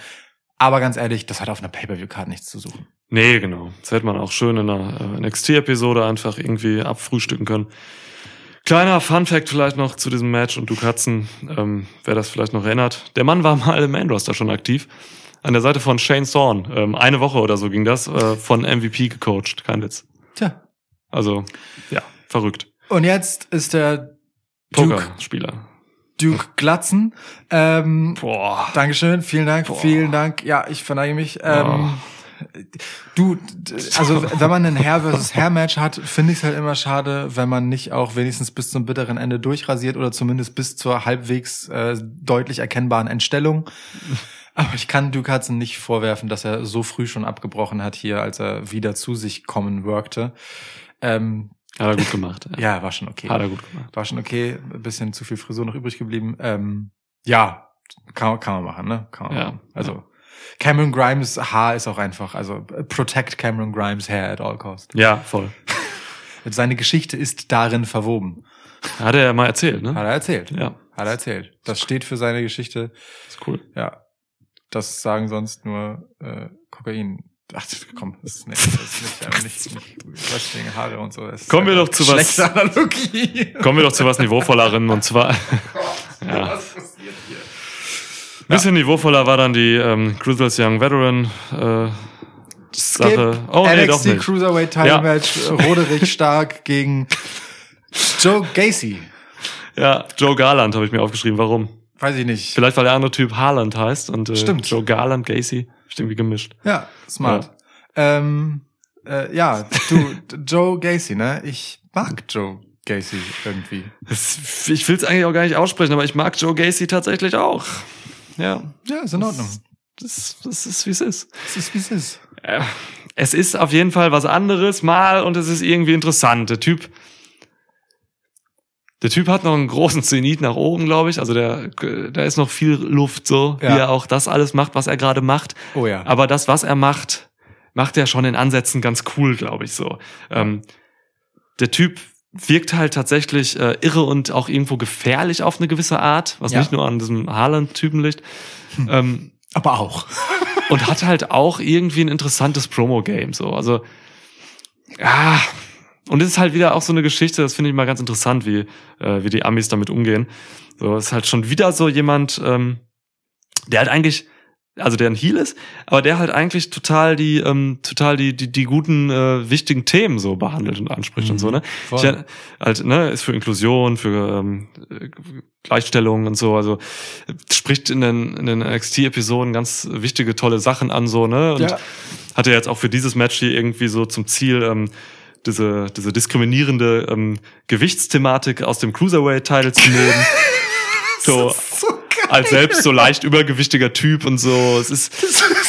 Aber ganz ehrlich, das hat auf einer Pay-Per-View-Card nichts zu suchen. Nee, genau. Das hätte man auch schön in einer äh, NXT-Episode einfach irgendwie abfrühstücken können. Kleiner Fun-Fact vielleicht noch zu diesem Match und Duke Hudson, ähm, wer das vielleicht noch erinnert. Der Mann war mal im Main-Roster schon aktiv. An der Seite von Shane Thorne. Ähm, eine Woche oder so ging das, äh, von MVP gecoacht. Kein Witz. Tja. Also, ja, verrückt. Und jetzt ist der Duke, Pokerspieler. Duke Glatzen. Ähm, Boah. Dankeschön, vielen Dank, Boah. vielen Dank. Ja, ich verneige mich. Ähm, Du, d- also wenn man ein Herr versus Herr Match hat, finde ich es halt immer schade, wenn man nicht auch wenigstens bis zum bitteren Ende durchrasiert oder zumindest bis zur halbwegs äh, deutlich erkennbaren Entstellung. Aber ich kann Duke Hudson nicht vorwerfen, dass er so früh schon abgebrochen hat hier, als er wieder zu sich kommen workte. Ähm, Hat er gut gemacht. ja, war schon okay. Hat er gut gemacht. War schon okay. Ein bisschen zu viel Frisur noch übrig geblieben. Ähm, ja, kann, kann man machen, ne? Kann man Ja, machen. Also Cameron Grimes Haar ist auch einfach, also protect Cameron Grimes Hair at all cost. Ja, voll. Seine Geschichte ist darin verwoben. Hat er ja mal erzählt, ne? Hat er erzählt. Ja, Hat er erzählt. Das steht für seine Geschichte. ist cool. Ja. Das sagen sonst nur äh, Kokain. Ach, komm, das ist nicht, das ist nicht, aber nicht, nicht Wrestling, Haare und so. Das ist Kommen wir einfach doch zu was- Schlechte Analogie. Kommen wir doch zu was Niveauvollerem und zwar. Ja. Was passiert hier? Bisschen niveauvoller war dann die ähm, Grizzles Young Veteran äh, Sache. Oh, nee, doch NXT nicht. Cruiserweight Title Ja. Match, Roderich stark gegen Joe Gacy. Ja, Joe Garland habe ich mir aufgeschrieben. Warum? Weiß ich nicht. Vielleicht, weil der andere Typ Haaland heißt und äh, Stimmt. Joe Garland, Gacy, ist irgendwie gemischt. Ja, smart. Ähm, äh, ja, du, Joe Gacy, ne? Ich mag Joe Gacy irgendwie. Das, ich will es eigentlich auch gar nicht aussprechen, aber ich mag Joe Gacy tatsächlich auch. Ja, Ja, ist in Ordnung. das, das ist, wie es ist. Es ist, wie es ist. Äh, Es ist auf jeden Fall was anderes mal und es ist irgendwie interessant. Der Typ, der Typ hat noch einen großen Zenit nach oben, glaube ich. Also der, da ist noch viel Luft so, Ja. wie er auch das alles macht, was er gerade macht. Oh ja. Aber das, was er macht, macht er schon in Ansätzen ganz cool, glaube ich so. Ähm, der Typ wirkt halt tatsächlich äh, irre und auch irgendwo gefährlich auf eine gewisse Art, was Ja. nicht nur an diesem Haaland-Typen liegt. Ähm, Aber auch. und hat halt auch irgendwie ein interessantes Promo-Game. So, also ja. Und es ist halt wieder auch so eine Geschichte, das finde ich mal ganz interessant, wie, äh, wie die Amis damit umgehen. So, es ist halt schon wieder so jemand, ähm, der halt eigentlich, also der ein Heel ist, aber der halt eigentlich total die, ähm, total die, die, die guten, äh, wichtigen Themen so behandelt und anspricht und so, ne? Voll. Ich, halt, ne, ist für Inklusion, für ähm, äh, Gleichstellung und so, also spricht in den, in den NXT-Episoden ganz wichtige, tolle Sachen an, so, ne? Und Ja. hatte jetzt auch für dieses Match hier irgendwie so zum Ziel, ähm, diese, diese diskriminierende ähm, Gewichtsthematik aus dem Cruiserweight-Title zu nehmen. so, So als selbst so leicht übergewichtiger Typ und so. Es ist,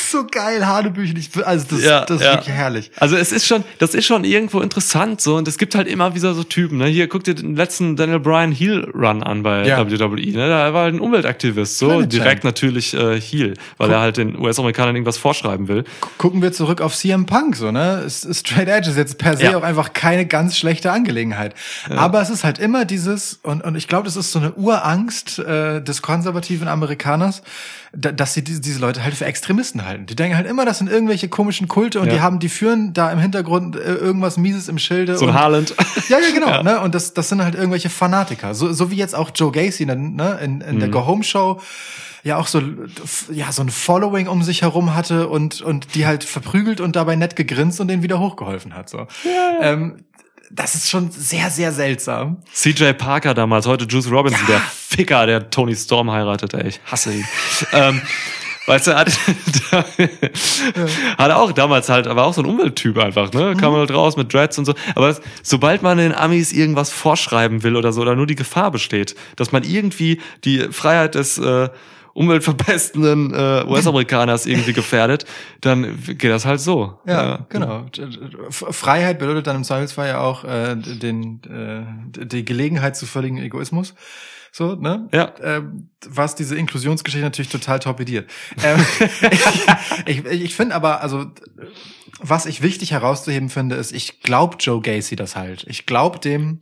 ist so geil, Hanebüchen. Ich, also das, Ja, das ist ja. wirklich herrlich. Also es ist schon, das ist schon irgendwo interessant so und es gibt halt immer wieder so Typen. Ne? Hier guck dir den letzten Daniel Bryan Heel Run an bei Ja. WWE. Ne? Da war halt ein Umweltaktivist, so Planet direkt Champ. natürlich äh, Heel, weil er halt den US-Amerikanern irgendwas vorschreiben will. Gucken wir zurück auf CM Punk, so, ne? Straight Edge ist jetzt per se Ja. auch einfach keine ganz schlechte Angelegenheit. Aber es ist halt immer dieses, und, und ich glaube, das ist so eine Urangst äh, des konservativen Amerikaners, dass sie diese, diese Leute halt für Extremisten halten. Die denken halt immer, das sind irgendwelche komischen Kulte und Ja. die haben, die führen da im Hintergrund äh, irgendwas Mieses im Schilde. So ein und, Haaland. Ja, ja, genau. Ne? Und das, das sind halt irgendwelche Fanatiker. So, so wie jetzt auch Joe Gacy ne? in, in Mhm. der Go Home Show ja auch so ja so ein Following um sich herum hatte und und die halt verprügelt und dabei nett gegrinst und den wieder hochgeholfen hat so. Ähm, das ist schon sehr sehr seltsam. CJ Parker damals, heute Juice Robinson, der Ficker, der Tony Storm heiratet, ey, ich hasse ihn. ähm, weißt du, er hat, hat er auch damals halt, war auch so ein Umwelttyp einfach, ne? Kam halt raus mit Dreads und so. Aber es, sobald man den Amis irgendwas vorschreiben will oder so, oder nur die Gefahr besteht, dass man irgendwie die Freiheit des äh, umweltverpestenden äh, US-Amerikaners irgendwie gefährdet, dann geht das halt so. Ja, genau. F- Freiheit bedeutet dann im Zweifelsfall ja auch äh, den äh, die Gelegenheit zu völligen Egoismus. So, ne? Ja. Ähm, was diese Inklusionsgeschichte natürlich total torpediert. Ähm, ich ich, ich finde aber, also, was ich wichtig herauszuheben finde, ist, ich glaube Joe Gacy das halt. Ich glaube dem,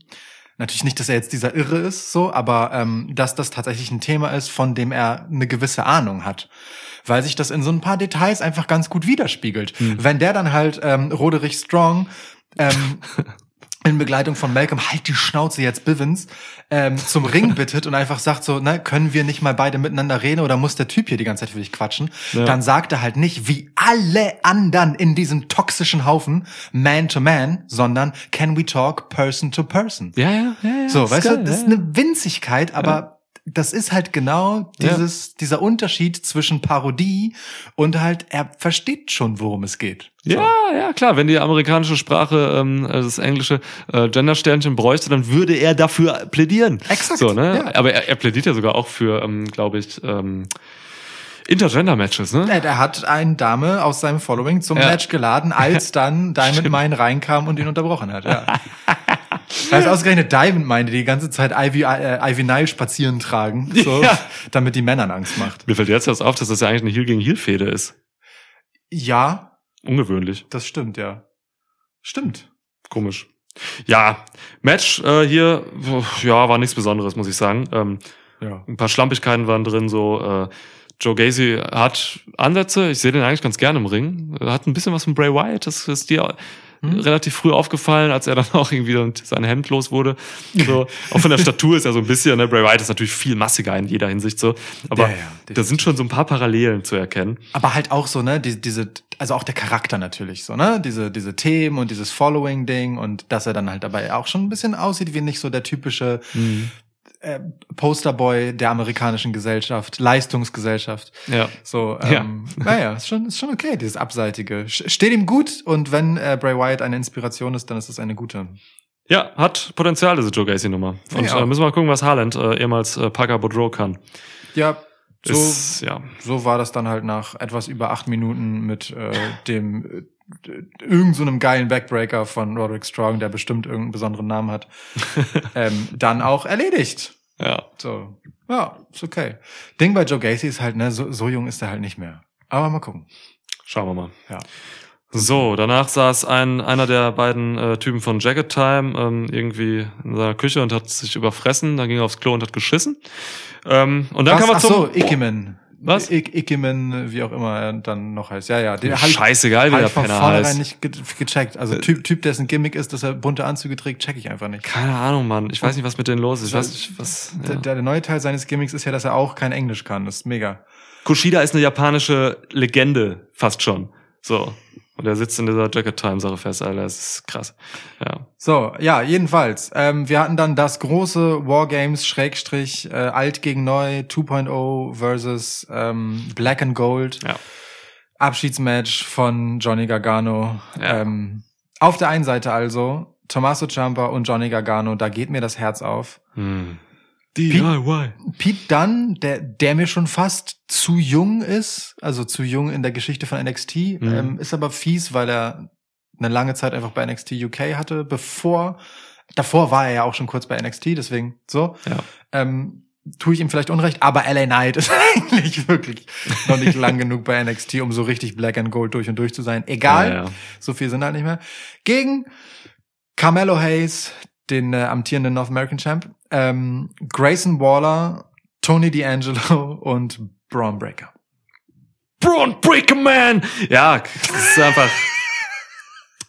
natürlich nicht, dass er jetzt dieser Irre ist, so, aber ähm, dass das tatsächlich ein Thema ist, von dem er eine gewisse Ahnung hat. Weil sich das in so ein paar Details einfach ganz gut widerspiegelt. Wenn der dann halt ähm, Roderich Strong ähm, in Begleitung von Malcolm, halt die Schnauze jetzt Bivens, ähm, zum Ring bittet und einfach sagt so, ne, können wir nicht mal beide miteinander reden oder muss der Typ hier die ganze Zeit für dich quatschen? Ja. Dann sagt er halt nicht, wie alle anderen in diesem toxischen Haufen, man to man, sondern can we talk person to person? Ja, ja, ja. ja So, weißt geil, du, das ja, ist eine Winzigkeit, aber das ist halt genau Ja. dieses, dieser Unterschied zwischen Parodie und halt, er versteht schon, worum es geht. So. Ja, ja, klar. Wenn die amerikanische Sprache ähm, das englische äh, Gendersternchen bräuchte, dann würde er dafür plädieren. Exakt, So, ne? ja. Aber er, er plädiert ja sogar auch für, ähm, glaube ich, ähm, Intergender-Matches, ne? Er, er hat eine Dame aus seinem Following zum Ja. Match geladen, als dann Diamond Mine reinkam und ihn unterbrochen hat. Ja. Also ausgerechnet Diamond Mine, die die ganze Zeit Ivy, äh, Ivy Nile spazieren tragen, so, Ja. damit die Männern Angst macht. Mir fällt jetzt erst auf, dass das ja eigentlich eine Heel gegen Heel-Fehde ist. Ja, Ungewöhnlich. das stimmt, ja. Stimmt. Komisch. Ja, Match äh, hier, ja, war nichts Besonderes, muss ich sagen. Ähm, Ja. ein paar Schlampigkeiten waren drin, so äh, Joe Gacy hat Ansätze, ich sehe den eigentlich ganz gerne im Ring. Er hat ein bisschen was von Bray Wyatt, das ist dir relativ früh aufgefallen, als er dann auch irgendwie sein Hemd los wurde. So, auch von der Statur ist er so ein bisschen, ne? Bray Wyatt ist natürlich viel massiger in jeder Hinsicht so. Aber Ja, ja, da sind schon so ein paar Parallelen zu erkennen. Aber halt auch so, ne, die, diese, also auch der Charakter natürlich so, ne, diese, diese Themen und dieses Following-Ding und dass er dann halt dabei auch schon ein bisschen aussieht wie nicht so der typische äh, Posterboy der amerikanischen Gesellschaft, Leistungsgesellschaft. Ja. So, Ja. ähm, naja, ist schon, ist schon okay, dieses Abseitige. Steht ihm gut und wenn äh, Bray Wyatt eine Inspiration ist, dann ist es eine gute. Ja, hat Potenzial, diese Joe Gacy-Nummer. Und Ja. äh, müssen wir mal gucken, was Haaland, äh, ehemals äh, Parker Boudreau, kann. Ja, so, Ist, ja. so war das dann halt nach etwas über acht Minuten mit äh, dem äh, irgend so einem geilen Backbreaker von Roderick Strong, der bestimmt irgendeinen besonderen Namen hat, ähm, dann auch erledigt. Ja. So, ja, ist okay. Ding bei Joe Gacy ist halt, ne, so, so jung ist er halt nicht mehr. Aber mal gucken. Schauen wir mal. Ja. So, danach saß ein, einer der beiden äh, Typen von Jacket Time ähm, irgendwie in seiner Küche und hat sich überfressen, dann ging er aufs Klo und hat geschissen. Ähm, und dann Was? kam er Ach zum so, Ikemen. Was? I Ikemen, wie auch immer er dann noch heißt. Ja, ja. Den ich- Scheißegal, wie hab der Penner heißt. nicht ge gecheckt. Also Typ, Typ, dessen Gimmick ist, dass er bunte Anzüge trägt, check ich einfach nicht. Keine Ahnung, Mann. Ich weiß nicht, was mit denen los ist. Ich weiß nicht, was. Der, Ja. der, der neue Teil seines Gimmicks ist ja, dass er auch kein Englisch kann. Das ist mega. Kushida ist eine japanische Legende, fast schon. So. Und er sitzt in dieser Jacket Time Sache fest, Alter. Das ist krass. Ja. So, ja, jedenfalls. Ähm, wir hatten dann das große Wargames Schrägstrich äh, alt gegen neu 2.0 versus ähm, Black and Gold Ja. Abschiedsmatch von Johnny Gargano. Ja. Ähm, auf der einen Seite also Tommaso Ciampa und Johnny Gargano, da geht mir das Herz auf. Hm. Pete- DIY. Pete Dunn, der, der mir schon fast zu jung ist, also zu jung in der Geschichte von NXT, Mhm. ähm, ist aber fies, weil er eine lange Zeit einfach bei NXT UK hatte, bevor, davor war er ja auch schon kurz bei NXT, deswegen so. Ja. Ähm, tue ich ihm vielleicht Unrecht, aber LA Knight ist eigentlich wirklich noch nicht lang genug bei NXT, um so richtig Black and Gold durch und durch zu sein. Egal, Ja, ja. so viel sind halt nicht mehr. Gegen Carmelo Hayes, den äh, amtierenden North American Champ, ähm, Grayson Waller, Tony D'Angelo und Braun Breaker. Braun Breaker Man! Ja, das ist einfach.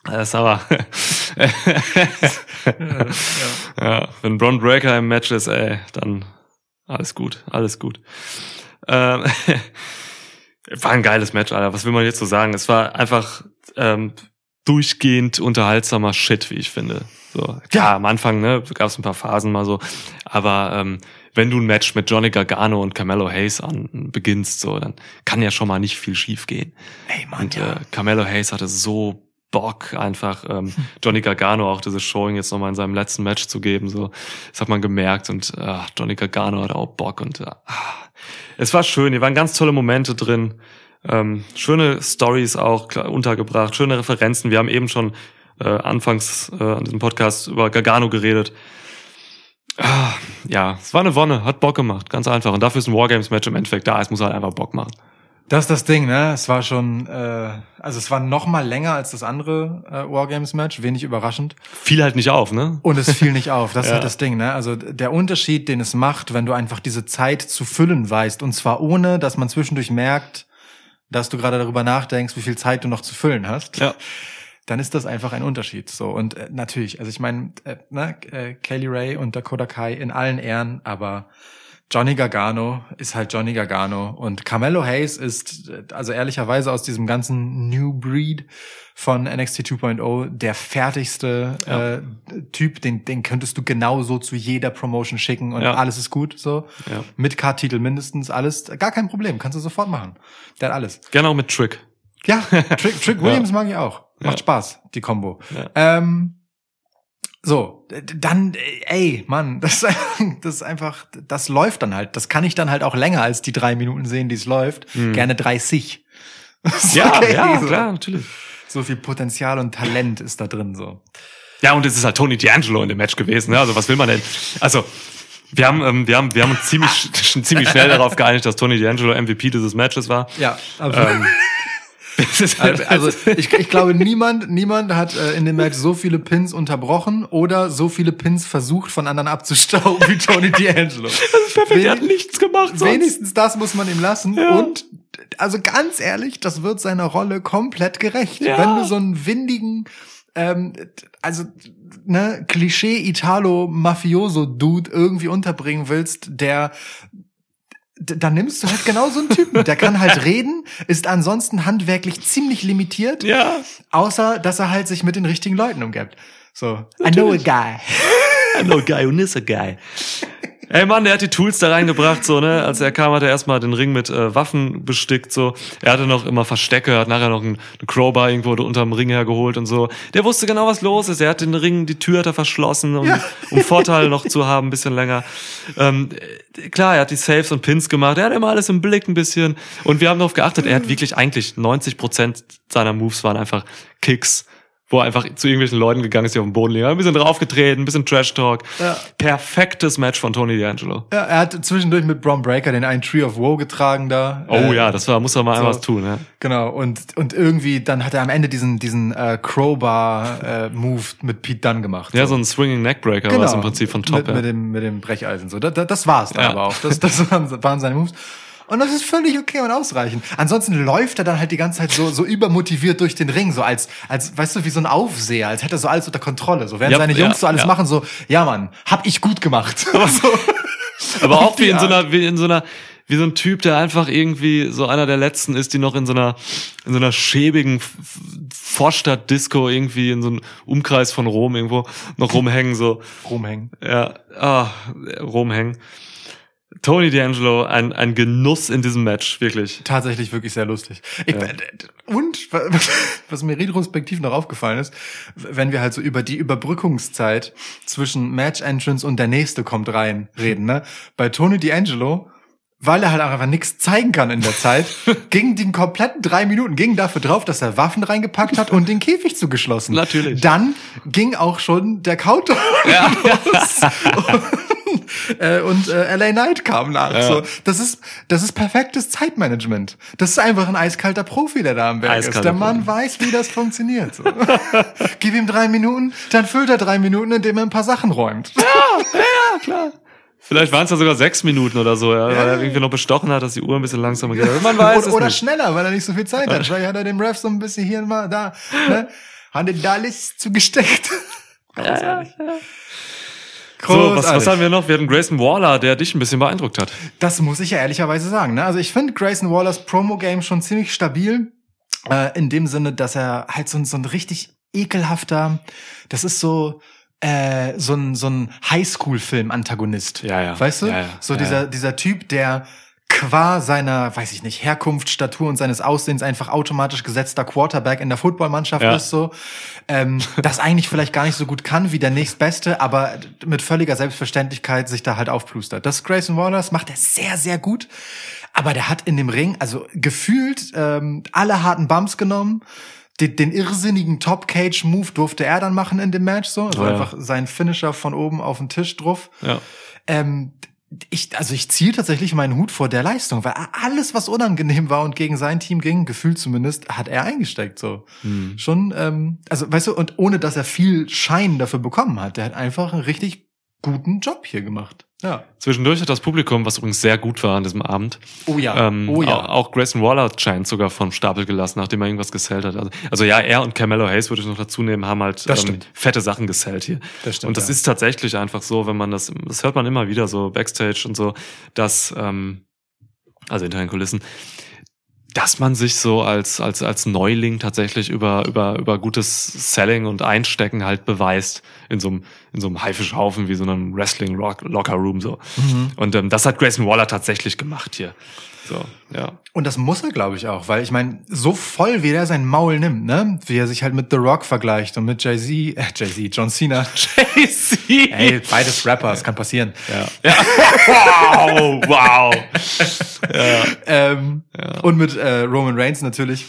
Das ist aber. ja, wenn Braun Breaker im Match ist, ey, dann alles gut, alles gut. Ähm, war ein geiles Match, Alter. Was will man jetzt so sagen? Es war einfach ähm, durchgehend unterhaltsamer Shit, wie ich finde. So, klar, am Anfang ne, gab es ein paar Phasen mal so, aber ähm, wenn du ein Match mit Johnny Gargano und Carmelo Hayes an beginnst, so, dann kann ja schon mal nicht viel schief gehen. Ey, Mann, Und äh, Carmelo Hayes hatte so Bock, einfach ähm, Johnny Gargano auch dieses Showing jetzt nochmal in seinem letzten Match zu geben. So, das hat man gemerkt und äh, Johnny Gargano hatte auch Bock und äh, ah, es war schön. Hier waren ganz tolle Momente drin, ähm, schöne Stories auch untergebracht, schöne Referenzen. Wir haben eben schon äh, anfangs äh, an diesem Podcast über Gargano geredet. Ah, ja, es war eine Wonne, hat Bock gemacht, ganz einfach. Und dafür ist ein Wargames-Match im Endeffekt da. Es muss halt einfach Bock machen. Das ist das Ding, ne? Es war schon, äh, also es war noch mal länger als das andere äh, Wargames-Match, wenig überraschend. Fiel halt nicht auf, ne? Und es fiel nicht auf. Das ist Ja. halt das Ding, ne? Also der Unterschied, den es macht, wenn du einfach diese Zeit zu füllen weißt, und zwar ohne, dass man zwischendurch merkt, dass du gerade darüber nachdenkst, wie viel Zeit du noch zu füllen hast. Ja. Dann ist das einfach ein Unterschied. So und äh, natürlich, also ich meine, äh, ne, äh, Kaylee Ray und Dakota Kai in allen Ehren, aber Johnny Gargano ist halt Johnny Gargano und Carmelo Hayes ist äh, also ehrlicherweise aus diesem ganzen New Breed von NXT 2.0 der fertigste Ja. äh, Typ, den den könntest du genauso zu jeder Promotion schicken und Ja. alles ist gut so. Ja. Mit Card-Titel mindestens alles gar kein Problem, kannst du sofort machen. Der hat alles. Gerne auch mit Trick. Ja, Trick, Trick Williams mag ich auch. Macht Ja. Spaß, die Combo. Ja. Ähm, so, dann, ey, Mann, das, ist das ist einfach, das läuft dann halt. Das kann ich dann halt auch länger als die drei Minuten sehen, die es läuft. Gerne 30. Das ist Hm. Ja, okay, ja, so. klar, natürlich. So viel Potenzial und Talent ist da drin, so. Ja, und es ist halt Tony D'Angelo in dem Match gewesen. Ne? Also was will man denn? Also wir haben, ähm, wir haben, wir haben uns ziemlich, ziemlich schnell darauf geeinigt, dass Tony D'Angelo MVP dieses Matches war. Ja, absolut. Ähm, Also ich, ich glaube, niemand, niemand hat äh, in dem Match so viele Pins unterbrochen oder so viele Pins versucht, von anderen abzustauben wie Tony D'Angelo. perfekt, er hat nichts gemacht sonst. Wenigstens das muss man ihm lassen. Ja. Und also ganz ehrlich, das wird seiner Rolle komplett gerecht. Ja. Wenn du so einen windigen ähm, also ne, Klischee Italo Mafioso Dude irgendwie unterbringen willst, der dann nimmst du halt genau so einen Typen. Der kann halt reden, ist ansonsten handwerklich ziemlich limitiert, Ja, außer dass er halt sich mit den richtigen Leuten umgibt. So, I know a guy. I know a guy who is a guy. Ey Mann, der hat die Tools da reingebracht, so, ne? Als er kam, hat er erstmal den Ring mit äh, Waffen bestickt, so. Er hatte noch immer Verstecke, hat nachher noch einen, einen Crowbar irgendwo unterm Ring hergeholt und so. Der wusste genau, was los ist. Er hat den Ring, die Tür hat er verschlossen, um, Ja. um Vorteile noch zu haben, ein bisschen länger. Ähm, äh, klar, er hat die Saves und Pins gemacht. Er hat immer alles im Blick ein bisschen. Und wir haben darauf geachtet, er hat wirklich eigentlich 90 Prozent seiner Moves waren einfach Kicks wo er einfach zu irgendwelchen Leuten gegangen ist, die auf dem Boden liegen. Ein bisschen draufgetreten, ein bisschen Trash-Talk. Ja. Perfektes Match von Tony D'Angelo. Ja, er hat zwischendurch mit Braun Breaker den einen Tree of Woe getragen da. Oh Äh, ja, das war, muss er mal so. was tun, ja. Genau, und, und irgendwie, dann hat er am Ende diesen, diesen äh, Crowbar-Move mit Pete Dunne gemacht. Ja, so ein Swinging Neckbreaker war es im Prinzip von Top, Genau. mit, ja. mit, dem, mit dem Brecheisen. So. Das, das war's dann Ja. aber auch. Das, das waren, waren seine Moves. Und das ist völlig okay und ausreichend. Ansonsten läuft er dann halt die ganze Zeit so, so übermotiviert durch den Ring, so als, als, weißt du, wie so ein Aufseher, als hätte er so alles unter Kontrolle. So während Ja, seine Jungs ja, so alles ja. machen, so, ja Mann, hab ich gut gemacht. Aber so, Aber auch wie in so einer, wie in so einer, wie so ein Typ, der einfach irgendwie so einer der letzten ist, die noch in so einer, in so einer schäbigen Vorstadt-Disco irgendwie in so einem Umkreis von Rom irgendwo noch rumhängen, so. rumhängen. Ja, ah, rumhängen. Tony D'Angelo, ein, ein Genuss in diesem Match, wirklich. tatsächlich wirklich sehr lustig. Ich, Ja. Und was mir retrospektiv noch aufgefallen ist, wenn wir halt so über die Überbrückungszeit zwischen Match Entrance und der nächste kommt rein reden, ne? Bei Tony D'Angelo, weil er halt auch einfach nichts zeigen kann in der Zeit, gingen die kompletten drei Minuten gingen dafür drauf, dass er Waffen reingepackt hat und den Käfig zugeschlossen. Natürlich. Dann ging auch schon der Countdown Ja. los. äh, und äh, LA Knight kam nach. Ja. So, das ist das ist perfektes Zeitmanagement. Das ist einfach ein eiskalter Profi, der da am Werk ist. Eiskalter Der Mann Profi. weiß, wie das funktioniert. So. Gib ihm drei Minuten, dann füllt er drei Minuten, indem er ein paar Sachen räumt. Ja, klar. Vielleicht waren es ja sogar sechs Minuten oder so, ja, weil Ja. er irgendwie noch bestochen hat, dass die Uhr ein bisschen langsamer geht. Man weiß oder es oder nicht. schneller, weil er nicht so viel Zeit hat. Vielleicht hat er dem Ref so ein bisschen hier und mal da. Ne? Hat er da alles zugesteckt. Großartig. So, was, was haben wir noch? Wir hatten Grayson Waller, der dich ein bisschen beeindruckt hat. Das muss ich ja ehrlicherweise sagen. Ne? Also ich finde Grayson Wallers Promo-Game schon ziemlich stabil. Äh, in dem Sinne, dass er halt so, ein- so ein richtig ekelhafter, das ist so, äh, so ein, so ein Highschool-Film-Antagonist. Ja, ja. Weißt du? Ja, ja. So Ja, dieser, dieser Typ, der qua seiner, weiß ich nicht, Herkunft, Statur und seines Aussehens einfach automatisch gesetzter Quarterback in der Footballmannschaft Ja. ist, so, ähm, das eigentlich vielleicht gar nicht so gut kann wie der nächstbeste, aber mit völliger Selbstverständlichkeit sich da halt aufplustert. Das Grayson Waller, das macht er sehr, sehr gut. Aber der hat in dem Ring, also gefühlt, ähm, alle harten Bumps genommen. Den, den irrsinnigen Top-Cage-Move durfte er dann machen in dem Match, so. Also Oh ja. einfach sein Finisher von oben auf den Tisch drauf. Ja. Ähm, ich, also ich ziehe tatsächlich meinen Hut vor der Leistung, weil alles, was unangenehm war und gegen sein Team ging, gefühlt zumindest, hat er eingesteckt. So Hm. schon, ähm, also weißt du, und ohne dass er viel Schein dafür bekommen hat, der hat einfach einen richtig guten Job hier gemacht. Ja. Zwischendurch hat das Publikum, was übrigens sehr gut war an diesem Abend, Oh ja. ähm, oh ja. auch, Grayson Waller scheint sogar vom Stapel gelassen, nachdem er irgendwas gesellt hat. Also, also ja, er und Carmelo Hayes, würde ich noch dazu nehmen, haben halt ähm, fette Sachen gesellt hier. Das stimmt, und das ja. ist tatsächlich einfach so, wenn man das, das hört man immer wieder so Backstage und so, dass, ähm, also hinter den Kulissen, dass man sich so als, als, als Neuling tatsächlich über, über, über gutes Selling und Einstecken halt beweist in so einem, in so einem Haifischhaufen wie so einem Wrestling Locker Room so. Mhm. Und ähm, das hat Grayson Waller tatsächlich gemacht hier. So, ja. Und das muss er, glaube ich, auch, weil ich meine, so voll wie der sein Maul nimmt, ne? Wie er sich halt mit The Rock vergleicht und mit Jay-Z, äh, Jay-Z, John Cena. JC! Ey, beides Rapper, das kann passieren. Ja. ja. wow, wow. Ähm, Und mit äh, Roman Reigns natürlich.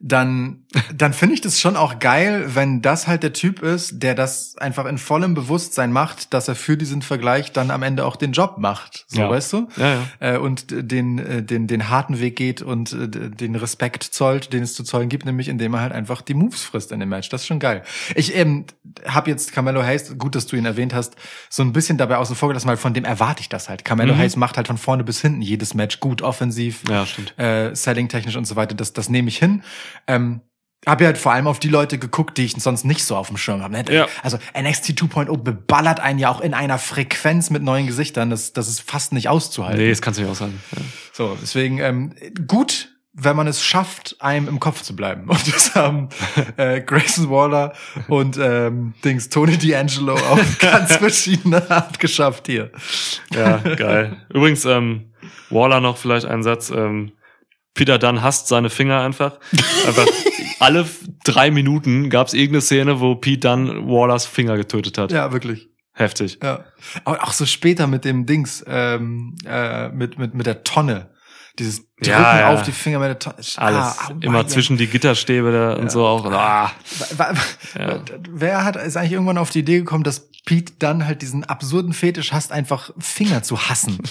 Dann, dann finde ich das schon auch geil, wenn das halt der Typ ist, der das einfach in vollem Bewusstsein macht, dass er für diesen Vergleich dann am Ende auch den Job macht. So, Ja. weißt du? Ja, ja. Äh, und den, äh, den, den harten Weg geht und äh, den Respekt zollt, den es zu zollen gibt, nämlich indem er halt einfach die Moves frisst in dem Match. Das ist schon geil. Ich ähm, habe jetzt Carmelo Hayes, gut, dass du ihn erwähnt hast, so ein bisschen dabei außen vor gelassen, weil von dem erwarte ich das halt. Carmelo Mhm. Hayes macht halt von vorne bis hinten jedes Match gut, offensiv, Ja, stimmt. äh, selling technisch und so weiter. Das, das nehme ich hin. Ähm, habe ja halt vor allem auf die Leute geguckt, die ich sonst nicht so auf dem Schirm habe. Ja. Also NXT 2.0 beballert einen ja auch in einer Frequenz mit neuen Gesichtern, das, das ist fast nicht auszuhalten. Nee, das kannst du nicht aushalten. Ja. So, deswegen ähm, gut, wenn man es schafft, einem im Kopf zu bleiben. Und das haben äh, Grayson Waller und ähm, Dings Tony D'Angelo auf ganz verschiedene Art geschafft hier. Ja, geil. Übrigens, ähm, Waller noch vielleicht ein Satz. Ähm, Peter Dunn hasst seine Finger einfach. Einfach alle drei Minuten gab es irgendeine Szene, wo Pete Dunn Wallers Finger getötet hat. Ja, wirklich. Heftig. Ja. Aber auch so später mit dem Dings, ähm, äh, mit, mit, mit der Tonne. Dieses Drücken Ja, ja. auf die Finger der Tonne. Alles. Ah, aua, Immer ja. zwischen die Gitterstäbe da und so auch. Ah. Ja. Wer hat, ist eigentlich irgendwann auf die Idee gekommen, dass Pete dann halt diesen absurden Fetisch hasst, einfach Finger zu hassen?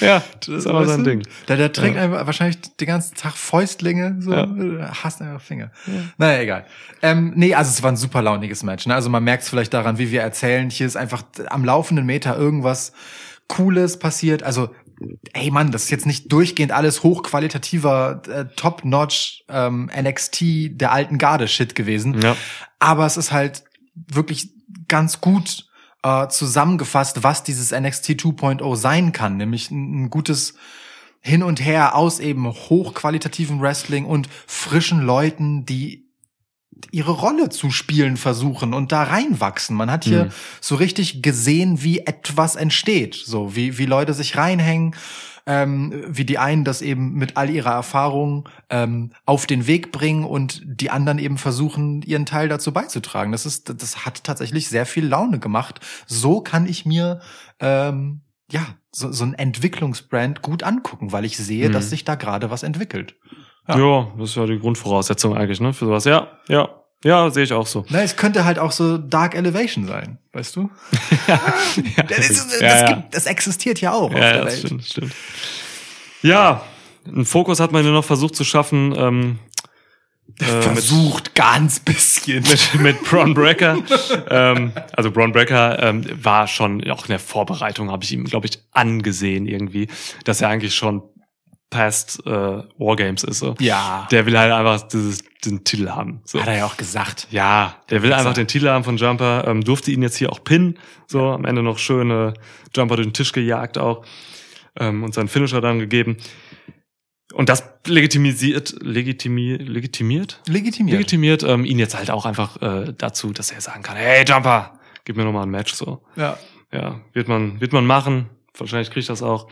Ja, das ist aber sein? Ding. Der, der trägt Ja. einfach wahrscheinlich den ganzen Tag Fäustlinge, so, Ja. äh, hasst einfach Finger. Naja, egal. Ähm, nee, also es war ein super launiges Match. Ne? Also man merkt es vielleicht daran, wie wir erzählen. Hier ist einfach am laufenden Meter irgendwas Cooles passiert. Also, ey Mann, das ist jetzt nicht durchgehend alles hochqualitativer, äh, top-notch ähm, NXT der alten Garde-Shit gewesen. Ja. Aber es ist halt wirklich ganz gut äh, zusammengefasst, was dieses NXT 2.0 sein kann, nämlich ein, ein gutes Hin und Her aus eben hochqualitativen Wrestling und frischen Leuten, die ihre Rolle zu spielen versuchen und da reinwachsen. Man hat hier Mhm. so richtig gesehen, wie etwas entsteht, so wie wie Leute sich reinhängen, ähm, wie die einen das eben mit all ihrer Erfahrung ähm, auf den Weg bringen und die anderen eben versuchen, ihren Teil dazu beizutragen. Das ist, das hat tatsächlich sehr viel Laune gemacht. So kann ich mir ähm, ja so, so ein Entwicklungsbrand gut angucken, weil ich sehe, Mhm. dass sich da gerade was entwickelt. Ja. Ja. das ist ja die Grundvoraussetzung eigentlich, ne? Für sowas. Ja, ja. Ja, sehe ich auch so. Na, es könnte halt auch so Dark Elevation sein, weißt du? ja, Das, ist, das, ja. Gibt, das existiert ja auch auf Ja, der ja, das Welt. stimmt, stimmt. Ja, einen Fokus hat man ja noch versucht zu schaffen, ähm, äh, mit, Versucht ganz bisschen. mit, mit Braun Breaker. ähm, also Braun Breaker ähm, war schon auch in der Vorbereitung, habe ich ihm, glaube ich, angesehen irgendwie, dass er eigentlich schon past äh, Wargames ist. So. Ja, Der will halt einfach dieses, den Titel haben. So. hat er ja auch gesagt. Ja, der will einfach den Titel haben von Jumper, ähm, durfte ihn jetzt hier auch pinnen, so am Ende noch schöne Jumper durch den Tisch gejagt auch ähm, und seinen Finisher dann gegeben. Und das legitimisiert, legitimi, legitimiert? Legitimiert. Legitimiert ähm, ihn jetzt halt auch einfach äh, dazu, dass er sagen kann, hey Jumper, gib mir nochmal ein Match so. ja. Ja, wird man, wird man machen. Wahrscheinlich kriegt das auch.